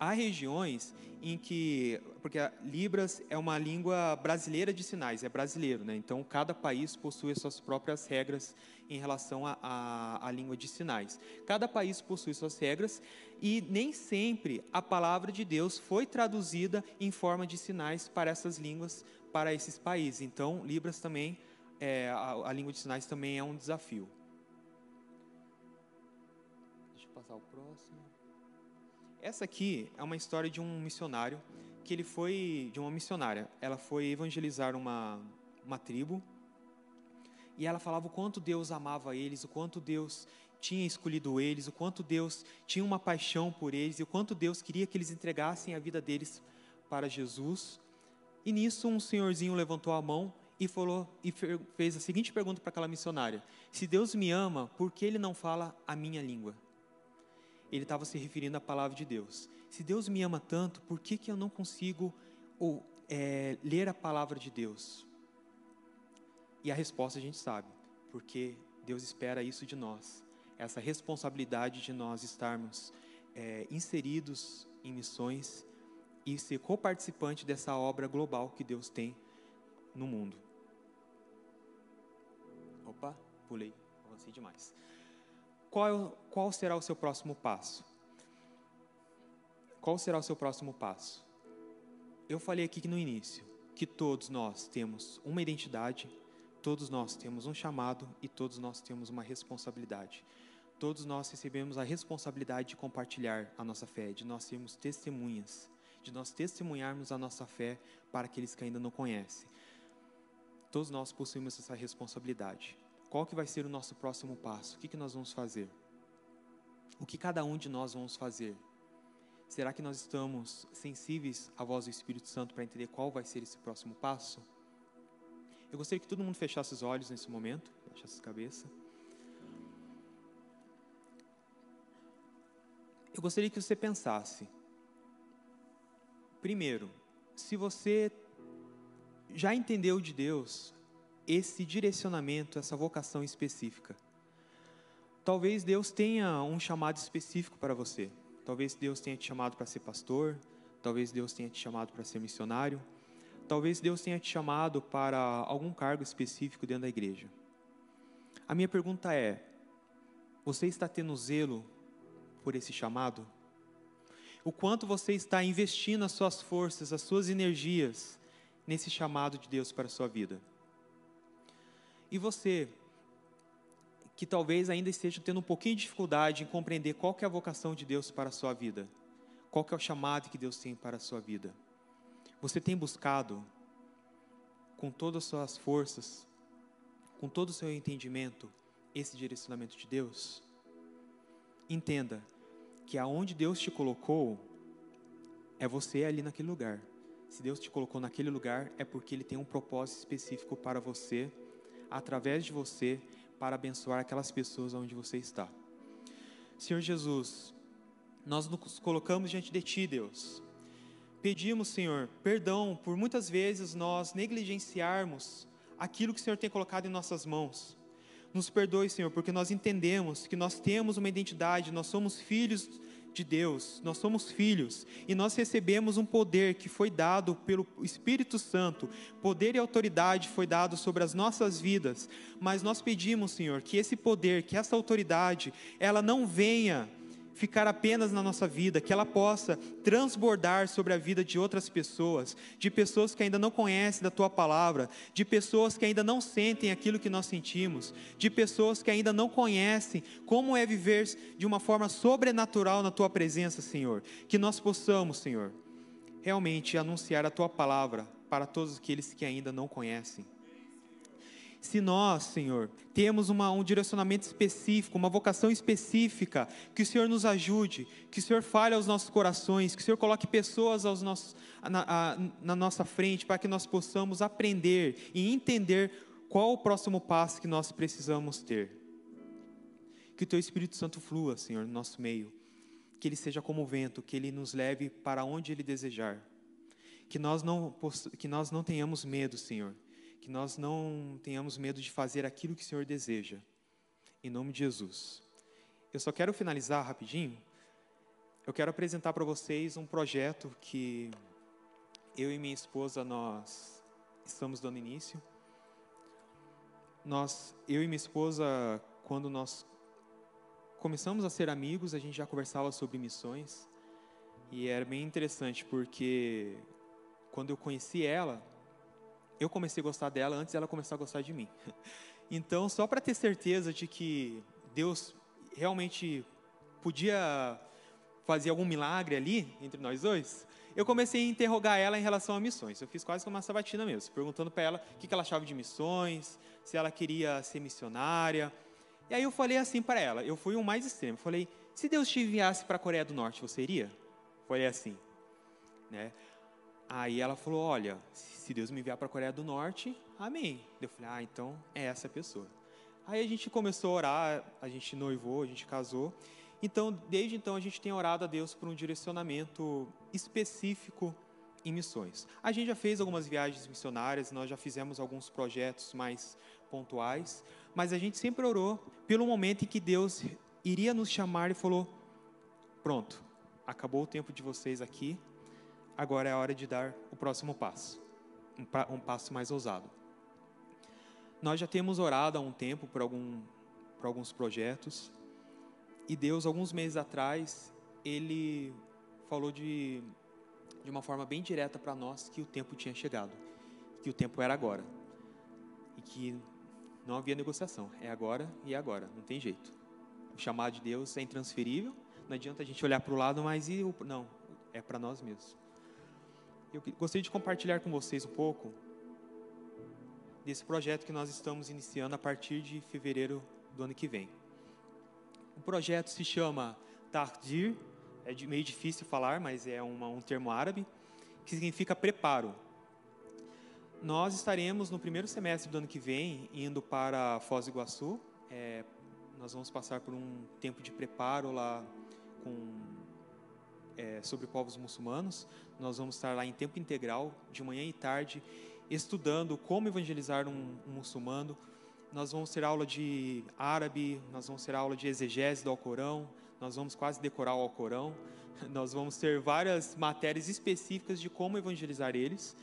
Há regiões em que, porque Libras é uma língua brasileira de sinais, é brasileiro, né? Então cada país possui suas próprias regras em relação à língua de sinais. Cada país possui suas regras e nem sempre a palavra de Deus foi traduzida em forma de sinais para essas línguas, para esses países. Então Libras também, é, a, a língua de sinais também é um desafio. Deixa eu passar o próximo. Essa aqui é uma história de um missionário que ele foi de uma missionária. Ela foi evangelizar uma uma tribo E ela falava o quanto Deus amava eles, o quanto Deus tinha escolhido eles, o quanto Deus tinha uma paixão por eles e o quanto Deus queria que eles entregassem a vida deles para Jesus. E nisso um senhorzinho levantou a mão e falou e fez a seguinte pergunta para aquela missionária: Se Deus me ama, por que ele não fala a minha língua? Ele estava se referindo à palavra de Deus. Se Deus me ama tanto, por que, que eu não consigo ou, é, ler a palavra de Deus? E a resposta a gente sabe, porque Deus espera isso de nós, essa responsabilidade de nós estarmos é, inseridos em missões e ser coparticipante dessa obra global que Deus tem no mundo. Opa, pulei, avancei demais. Qual, qual será o seu próximo passo? Qual será o seu próximo passo? Eu falei aqui no início que todos nós temos uma identidade, todos nós temos um chamado e todos nós temos uma responsabilidade. Todos nós recebemos a responsabilidade de compartilhar a nossa fé, de nós sermos testemunhas, de nós testemunharmos a nossa fé para aqueles que ainda não conhecem. Todos nós possuímos essa responsabilidade. Qual que vai ser o nosso próximo passo? O que, que nós vamos fazer? O que cada um de nós vamos fazer? Será que nós estamos sensíveis à voz do Espírito Santo para entender qual vai ser esse próximo passo? Eu gostaria que todo mundo fechasse os olhos nesse momento, fechasse a cabeça. Eu gostaria que você pensasse. Primeiro, se você já entendeu de Deus esse direcionamento, essa vocação específica. Talvez Deus tenha um chamado específico para você. Talvez Deus tenha te chamado para ser pastor, talvez Deus tenha te chamado para ser missionário, talvez Deus tenha te chamado para algum cargo específico dentro da igreja. A minha pergunta é: você está tendo zelo por esse chamado? O quanto você está investindo as suas forças, as suas energias nesse chamado de Deus para a sua vida? E você, que talvez ainda esteja tendo um pouquinho de dificuldade em compreender qual é a vocação de Deus para a sua vida, qual é o chamado que Deus tem para a sua vida. Você tem buscado com todas as suas forças, com todo o seu entendimento, esse direcionamento de Deus? Entenda que aonde Deus te colocou é você ali naquele lugar. Se Deus te colocou naquele lugar, é porque Ele tem um propósito específico para você através de você para abençoar aquelas pessoas onde você está. Senhor Jesus, nós nos colocamos diante de Ti, Deus. Pedimos, Senhor, perdão por muitas vezes nós negligenciarmos aquilo que o Senhor tem colocado em nossas mãos. Nos perdoe, Senhor, porque nós entendemos que nós temos uma identidade, nós somos filhos de Deus, nós somos filhos e nós recebemos um poder que foi dado pelo Espírito Santo, poder e autoridade foi dado sobre as nossas vidas, mas nós pedimos, Senhor, que esse poder, que essa autoridade, ela não venha ficar apenas na nossa vida, que ela possa transbordar sobre a vida de outras pessoas, de pessoas que ainda não conhecem da tua palavra, de pessoas que ainda não sentem aquilo que nós sentimos, de pessoas que ainda não conhecem como é viver de uma forma sobrenatural na tua presença, Senhor. Que nós possamos, Senhor, realmente anunciar a tua palavra para todos aqueles que ainda não conhecem. Se nós, Senhor, temos uma, um direcionamento específico, uma vocação específica, que o Senhor nos ajude, que o Senhor fale aos nossos corações, que o Senhor coloque pessoas aos nossos, na, a, na nossa frente, para que nós possamos aprender e entender qual o próximo passo que nós precisamos ter. Que o Teu Espírito Santo flua, Senhor, no nosso meio. Que Ele seja como o vento, que Ele nos leve para onde Ele desejar. Que nós não, que nós não tenhamos medo, Senhor que nós não tenhamos medo de fazer aquilo que o Senhor deseja. Em nome de Jesus. Eu só quero finalizar rapidinho. Eu quero apresentar para vocês um projeto que eu e minha esposa nós estamos dando início. Nós, eu e minha esposa, quando nós começamos a ser amigos, a gente já conversava sobre missões. E era bem interessante porque quando eu conheci ela, eu comecei a gostar dela antes dela começar a gostar de mim. [laughs] Então, só para ter certeza de que Deus realmente podia fazia algum milagre ali entre nós dois, eu comecei a interrogar ela em relação a missões. Eu fiz quase como uma sabatina mesmo, perguntando para ela o que ela achava de missões, se ela queria ser missionária. E aí eu falei assim para ela, eu fui o mais extremo, falei, se Deus te enviasse para a Coreia do Norte, você iria? Foi assim, né? Aí ela falou, olha, se Deus me enviar para a Coreia do Norte, amém. Eu falei, ah, então é essa pessoa. Aí a gente começou a orar, a gente noivou, a gente casou. Então, desde então, a gente tem orado a Deus por um direcionamento específico em missões. A gente já fez algumas viagens missionárias, nós já fizemos alguns projetos mais pontuais, mas a gente sempre orou pelo momento em que Deus iria nos chamar e falou: pronto, acabou o tempo de vocês aqui, agora é a hora de dar o próximo passo, um, um passo mais ousado. Nós já temos orado há um tempo por, algum, por alguns projetos, e Deus, alguns meses atrás, Ele falou de, de uma forma bem direta para nós que o tempo tinha chegado, que o tempo era agora, e que não havia negociação, é agora e é agora, não tem jeito. O chamado de Deus é intransferível, não adianta a gente olhar para o lado, mas e o, não, é para nós mesmos. Eu gostaria de compartilhar com vocês um pouco desse projeto que nós estamos iniciando a partir de fevereiro do ano que vem. O projeto se chama Tardir, é meio difícil falar, mas é uma, um termo árabe, que significa preparo. Nós estaremos no primeiro semestre do ano que vem indo para Foz do Iguaçu. É, nós vamos passar por um tempo de preparo lá com, é, sobre povos muçulmanos. Nós vamos estar lá em tempo integral, de manhã e tarde, estudando como evangelizar um, um muçulmano. Nós vamos ter aula de árabe, nós vamos ter aula de exegese do Alcorão, nós vamos quase decorar o Alcorão. [laughs] Nós vamos ter várias matérias específicas de como evangelizar eles,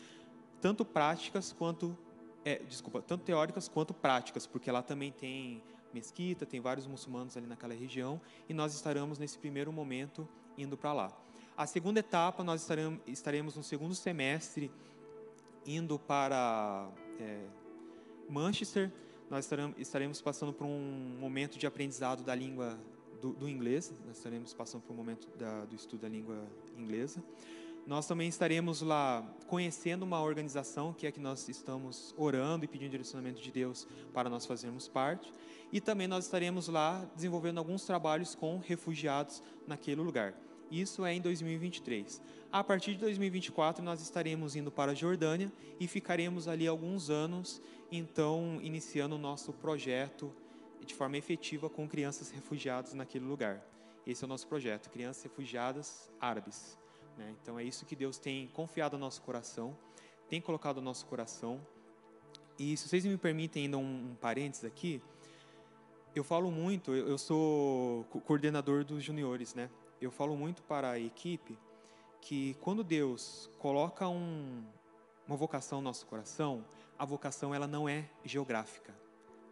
tanto práticas quanto é, desculpa, tanto teóricas quanto práticas, porque lá também tem mesquita, tem vários muçulmanos ali naquela região, e nós estaremos nesse primeiro momento indo para lá. A segunda etapa, nós estaremos, estaremos no segundo semestre indo para é, Manchester, nós estaremos, estaremos, passando por um momento de aprendizado da língua do, do inglês, nós estaremos passando por um momento da, do estudo da língua inglesa. Nós também estaremos lá conhecendo uma organização que é que nós estamos orando e pedindo direcionamento de Deus para nós fazermos parte. E também nós estaremos lá desenvolvendo alguns trabalhos com refugiados naquele lugar. Isso é em 2023. A partir de 2024 nós estaremos indo para a Jordânia e ficaremos ali alguns anos, então iniciando o nosso projeto de forma efetiva com crianças refugiadas naquele lugar. Esse é o nosso projeto, crianças refugiadas árabes. Né? Então é isso que Deus tem confiado ao nosso coração, tem colocado ao nosso coração. E se vocês me permitem ainda um, um parênteses aqui, eu falo muito, eu, eu sou coordenador dos juniores, né? Eu falo muito para a equipe que quando Deus coloca um, uma vocação no nosso coração, a vocação ela não é geográfica.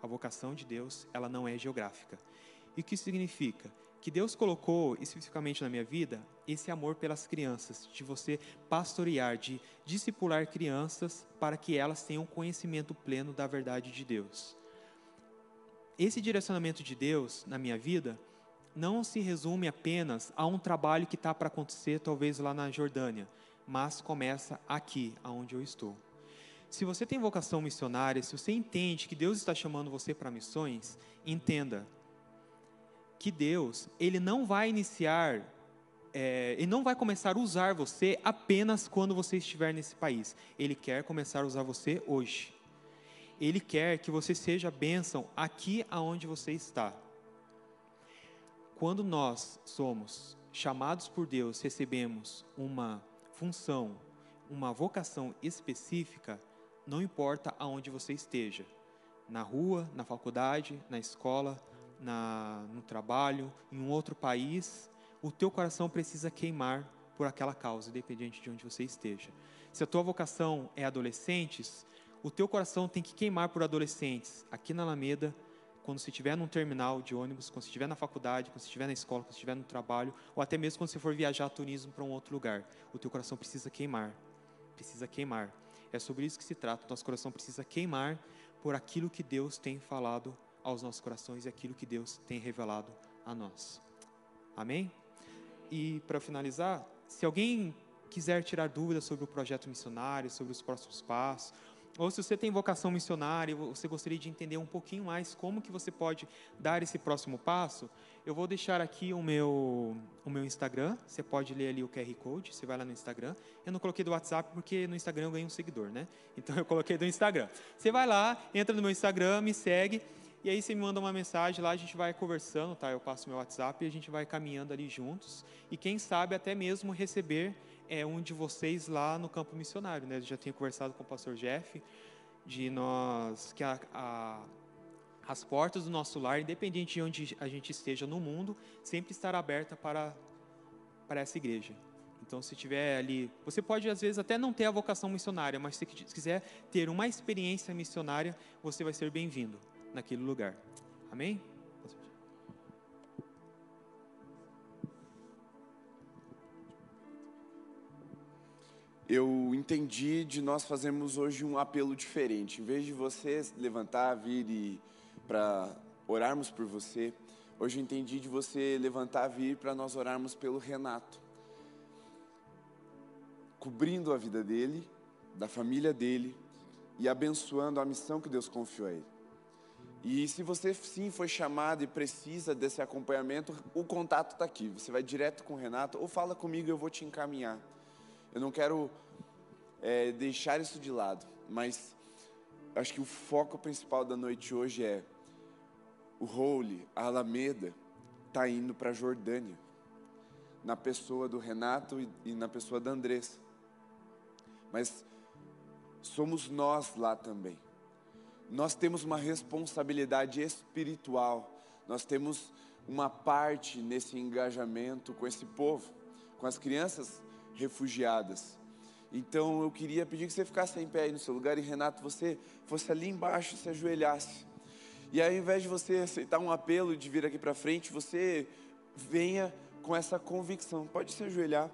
A vocação de Deus ela não é geográfica. E o que significa? Que Deus colocou especificamente na minha vida esse amor pelas crianças, de você pastorear, de discipular crianças para que elas tenham conhecimento pleno da verdade de Deus. Esse direcionamento de Deus na minha vida não se resume apenas a um trabalho que está para acontecer, talvez lá na Jordânia, mas começa aqui, aonde eu estou. Se você tem vocação missionária, se você entende que Deus está chamando você para missões, entenda que Deus, Ele não vai iniciar, é, Ele não vai começar a usar você apenas quando você estiver nesse país. Ele quer começar a usar você hoje. Ele quer que você seja bênção aqui aonde você está. Quando nós somos chamados por Deus, recebemos uma função, uma vocação específica, não importa aonde você esteja, na rua, na faculdade, na escola, na, no trabalho, em um outro país, o teu coração precisa queimar por aquela causa, independente de onde você esteja. Se a tua vocação é adolescentes, o teu coração tem que queimar por adolescentes, aqui na Alameda, quando você estiver num terminal de ônibus, quando você estiver na faculdade, quando você estiver na escola, quando você estiver no trabalho, ou até mesmo quando você for viajar turismo para um outro lugar, o teu coração precisa queimar. Precisa queimar. É sobre isso que se trata. O nosso coração precisa queimar por aquilo que Deus tem falado aos nossos corações e aquilo que Deus tem revelado a nós. Amém? e para finalizar, se alguém quiser tirar dúvidas sobre o projeto missionário, sobre os próximos passos, ou se você tem vocação missionária você gostaria de entender um pouquinho mais como que você pode dar esse próximo passo, eu vou deixar aqui o meu, o meu Instagram, você pode ler ali o QR Code, você vai lá no Instagram. Eu não coloquei do WhatsApp porque no Instagram eu ganho um seguidor, né? [laughs] Então eu coloquei do Instagram. Você vai lá, entra no meu Instagram, me segue, e aí você me manda uma mensagem lá, a gente vai conversando, tá? Eu passo meu WhatsApp e a gente vai caminhando ali juntos. E quem sabe até mesmo receber é um de vocês lá no campo missionário, né? Eu já tinha conversado com o pastor Jeff de nós que a, a, as portas do nosso lar, independente de onde a gente esteja no mundo, sempre estará aberta para para essa igreja. Então, se tiver ali, você pode às vezes até não ter a vocação missionária, mas se quiser ter uma experiência missionária, você vai ser bem-vindo naquele lugar. Amém? Eu entendi de nós fazermos hoje um apelo diferente. Em vez de você levantar, vir e para orarmos por você, hoje eu entendi de você levantar, vir para nós orarmos pelo Renato, cobrindo a vida dele, da família dele e abençoando a missão que Deus confiou a ele. E se você sim foi chamado e precisa desse acompanhamento, o contato está aqui. Você vai direto com o Renato ou fala comigo, eu vou te encaminhar. Eu não quero é, deixar isso de lado, mas acho que o foco principal da noite hoje é o Holy, a Alameda, está indo para a Jordânia, na pessoa do Renato e, e na pessoa da Andressa. Mas somos nós lá também. Nós temos uma responsabilidade espiritual, nós temos uma parte nesse engajamento com esse povo, com as crianças refugiadas. Então eu queria pedir que você ficasse em pé aí no seu lugar e Renato, você fosse ali embaixo, se ajoelhasse. E aí, ao invés de você aceitar um apelo de vir aqui para frente, você venha com essa convicção. Pode se ajoelhar.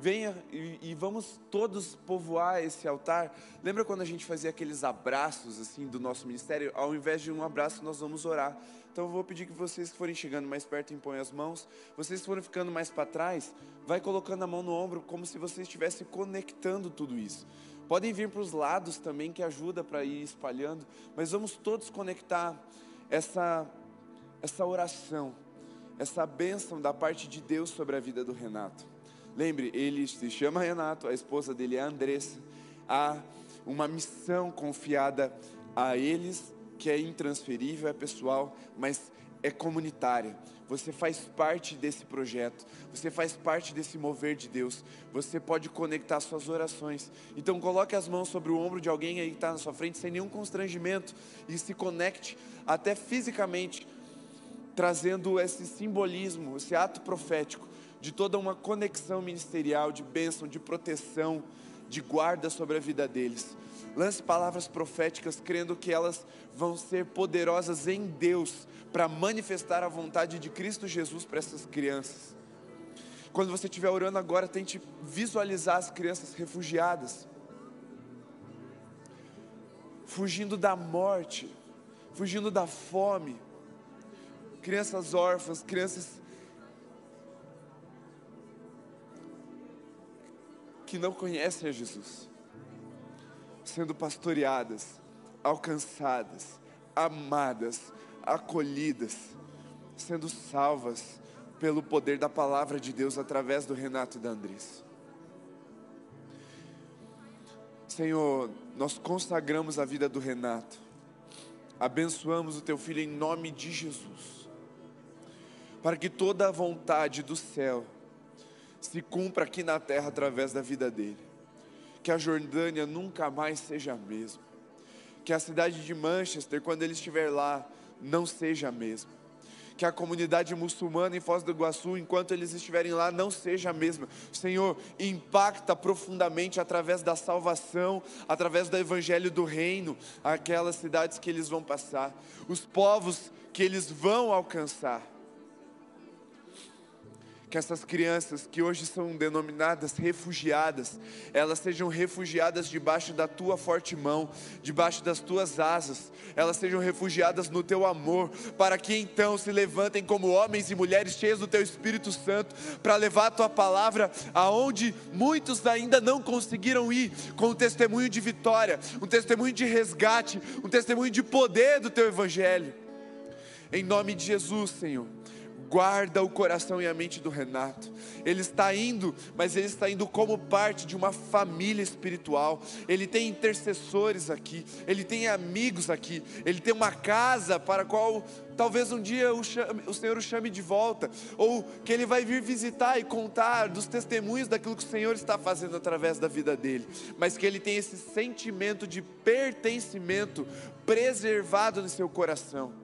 Venha e, e, vamos todos povoar esse altar. Lembra quando a gente fazia aqueles abraços assim do nosso ministério? Ao invés de um abraço, nós vamos orar. Então eu vou pedir que vocês que forem chegando mais perto impõem as mãos. Vocês que forem ficando mais para trás, vai colocando a mão no ombro como se você estivesse conectando tudo isso. Podem vir para os lados também que ajuda para ir espalhando, mas vamos todos conectar essa essa oração, essa bênção da parte de Deus sobre a vida do Renato. Lembre, ele se chama Renato, a esposa dele é Andressa. Há uma missão confiada a eles que é intransferível, é pessoal, mas é comunitária. Você faz parte desse projeto, você faz parte desse mover de Deus. Você pode conectar suas orações. Então coloque as mãos sobre o ombro de alguém aí que está na sua frente sem nenhum constrangimento e se conecte até fisicamente, trazendo esse simbolismo, esse ato profético de toda uma conexão ministerial, de bênção, de proteção, de guarda sobre a vida deles. Lance palavras proféticas, crendo que elas vão ser poderosas em Deus para manifestar a vontade de Cristo Jesus para essas crianças. Quando você estiver orando agora, tente visualizar as crianças refugiadas, fugindo da morte, fugindo da fome, crianças órfãs, crianças que não conhecem a Jesus, sendo pastoreadas, alcançadas, amadas, acolhidas, sendo salvas pelo poder da palavra de Deus através do Renato e da Andrés. Senhor, nós consagramos a vida do Renato, abençoamos o teu filho em nome de Jesus, para que toda a vontade do céu, se cumpra aqui na terra através da vida dele. Que a Jordânia nunca mais seja a mesma. Que a cidade de Manchester, quando ele estiver lá, não seja a mesma. Que a comunidade muçulmana em Foz do Iguaçu, enquanto eles estiverem lá, não seja a mesma. Senhor, impacta profundamente através da salvação, através do evangelho do reino, aquelas cidades que eles vão passar, os povos que eles vão alcançar que essas crianças que hoje são denominadas refugiadas, elas sejam refugiadas debaixo da tua forte mão, debaixo das tuas asas, elas sejam refugiadas no teu amor, para que então se levantem como homens e mulheres cheios do teu Espírito Santo, para levar a tua palavra aonde muitos ainda não conseguiram ir, com um testemunho de vitória, um testemunho de resgate, um testemunho de poder do teu evangelho. Em nome de Jesus, Senhor guarda o coração e a mente do Renato. Ele está indo, mas ele está indo como parte de uma família espiritual. Ele tem intercessores aqui, ele tem amigos aqui, ele tem uma casa para a qual talvez um dia o, chame, o Senhor o chame de volta, ou que ele vai vir visitar e contar dos testemunhos daquilo que o Senhor está fazendo através da vida dele, mas que ele tem esse sentimento de pertencimento preservado no seu coração.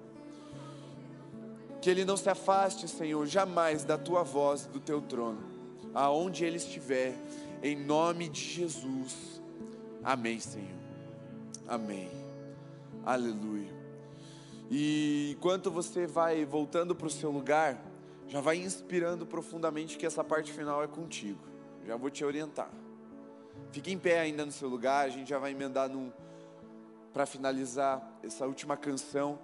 Que ele não se afaste, Senhor, jamais da tua voz do teu trono, aonde ele estiver, em nome de Jesus. Amém, Senhor. Amém. Aleluia. E enquanto você vai voltando para o seu lugar, já vai inspirando profundamente que essa parte final é contigo. Já vou te orientar. Fique em pé ainda no seu lugar, a gente já vai emendar para finalizar essa última canção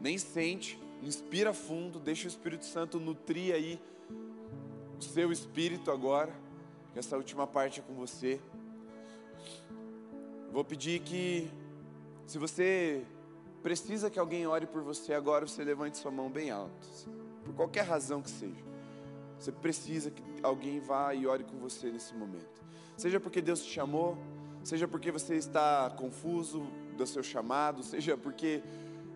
nem sente, inspira fundo, deixa o Espírito Santo nutrir aí o seu espírito agora, essa última parte é com você. Vou pedir que, se você precisa que alguém ore por você agora, você levante sua mão bem alto, por qualquer razão que seja. Você precisa que alguém vá e ore com você nesse momento. Seja porque Deus te chamou, seja porque você está confuso do seu chamado, seja porque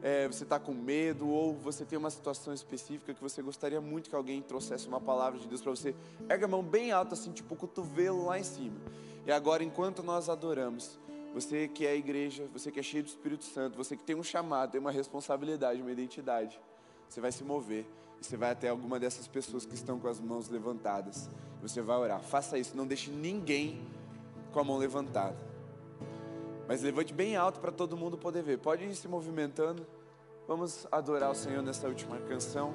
é, você está com medo ou você tem uma situação específica que você gostaria muito que alguém trouxesse uma palavra de Deus para você, erga a mão bem alta, assim, tipo o cotovelo lá em cima. E agora, enquanto nós adoramos, você que é a igreja, você que é cheio do Espírito Santo, você que tem um chamado, tem uma responsabilidade, uma identidade, você vai se mover e você vai até alguma dessas pessoas que estão com as mãos levantadas. Você vai orar. Faça isso, não deixe ninguém com a mão levantada. Mas levante bem alto para todo mundo poder ver. Pode ir se movimentando. Vamos adorar o Senhor nessa última canção.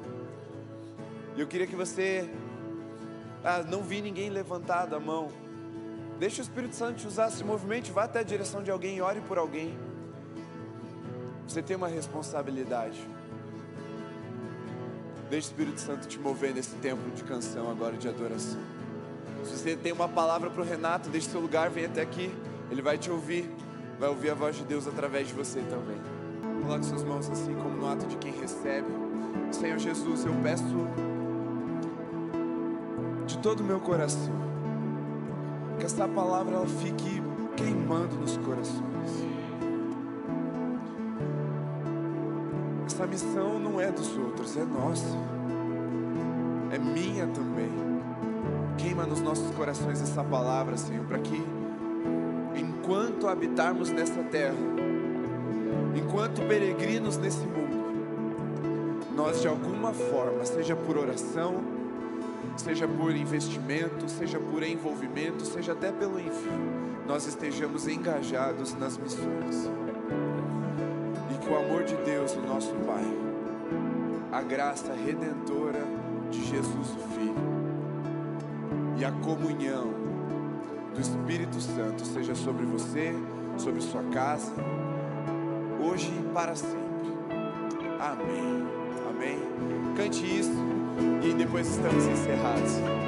E eu queria que você. Ah, não vi ninguém levantado a mão. Deixa o Espírito Santo te usar, se movimente, vá até a direção de alguém e ore por alguém. Você tem uma responsabilidade. Deixa o Espírito Santo te mover nesse tempo de canção agora de adoração. Se você tem uma palavra para o Renato, deixe seu lugar, vem até aqui. Ele vai te ouvir vai ouvir a voz de Deus através de você também. Coloque suas mãos assim, como no ato de quem recebe. Senhor Jesus, eu peço de todo o meu coração que essa palavra ela fique queimando nos corações. Essa missão não é dos outros, é nossa. É minha também. Queima nos nossos corações essa palavra, Senhor, para que enquanto habitarmos nessa terra, enquanto peregrinos nesse mundo, nós de alguma forma, seja por oração, seja por investimento, seja por envolvimento, seja até pelo envio, nós estejamos engajados nas missões. E que o amor de Deus, o nosso Pai, a graça redentora de Jesus o Filho e a comunhão do Espírito Santo seja sobre você, sobre sua casa, hoje e para sempre. Amém. Amém. Cante isso e depois estamos encerrados.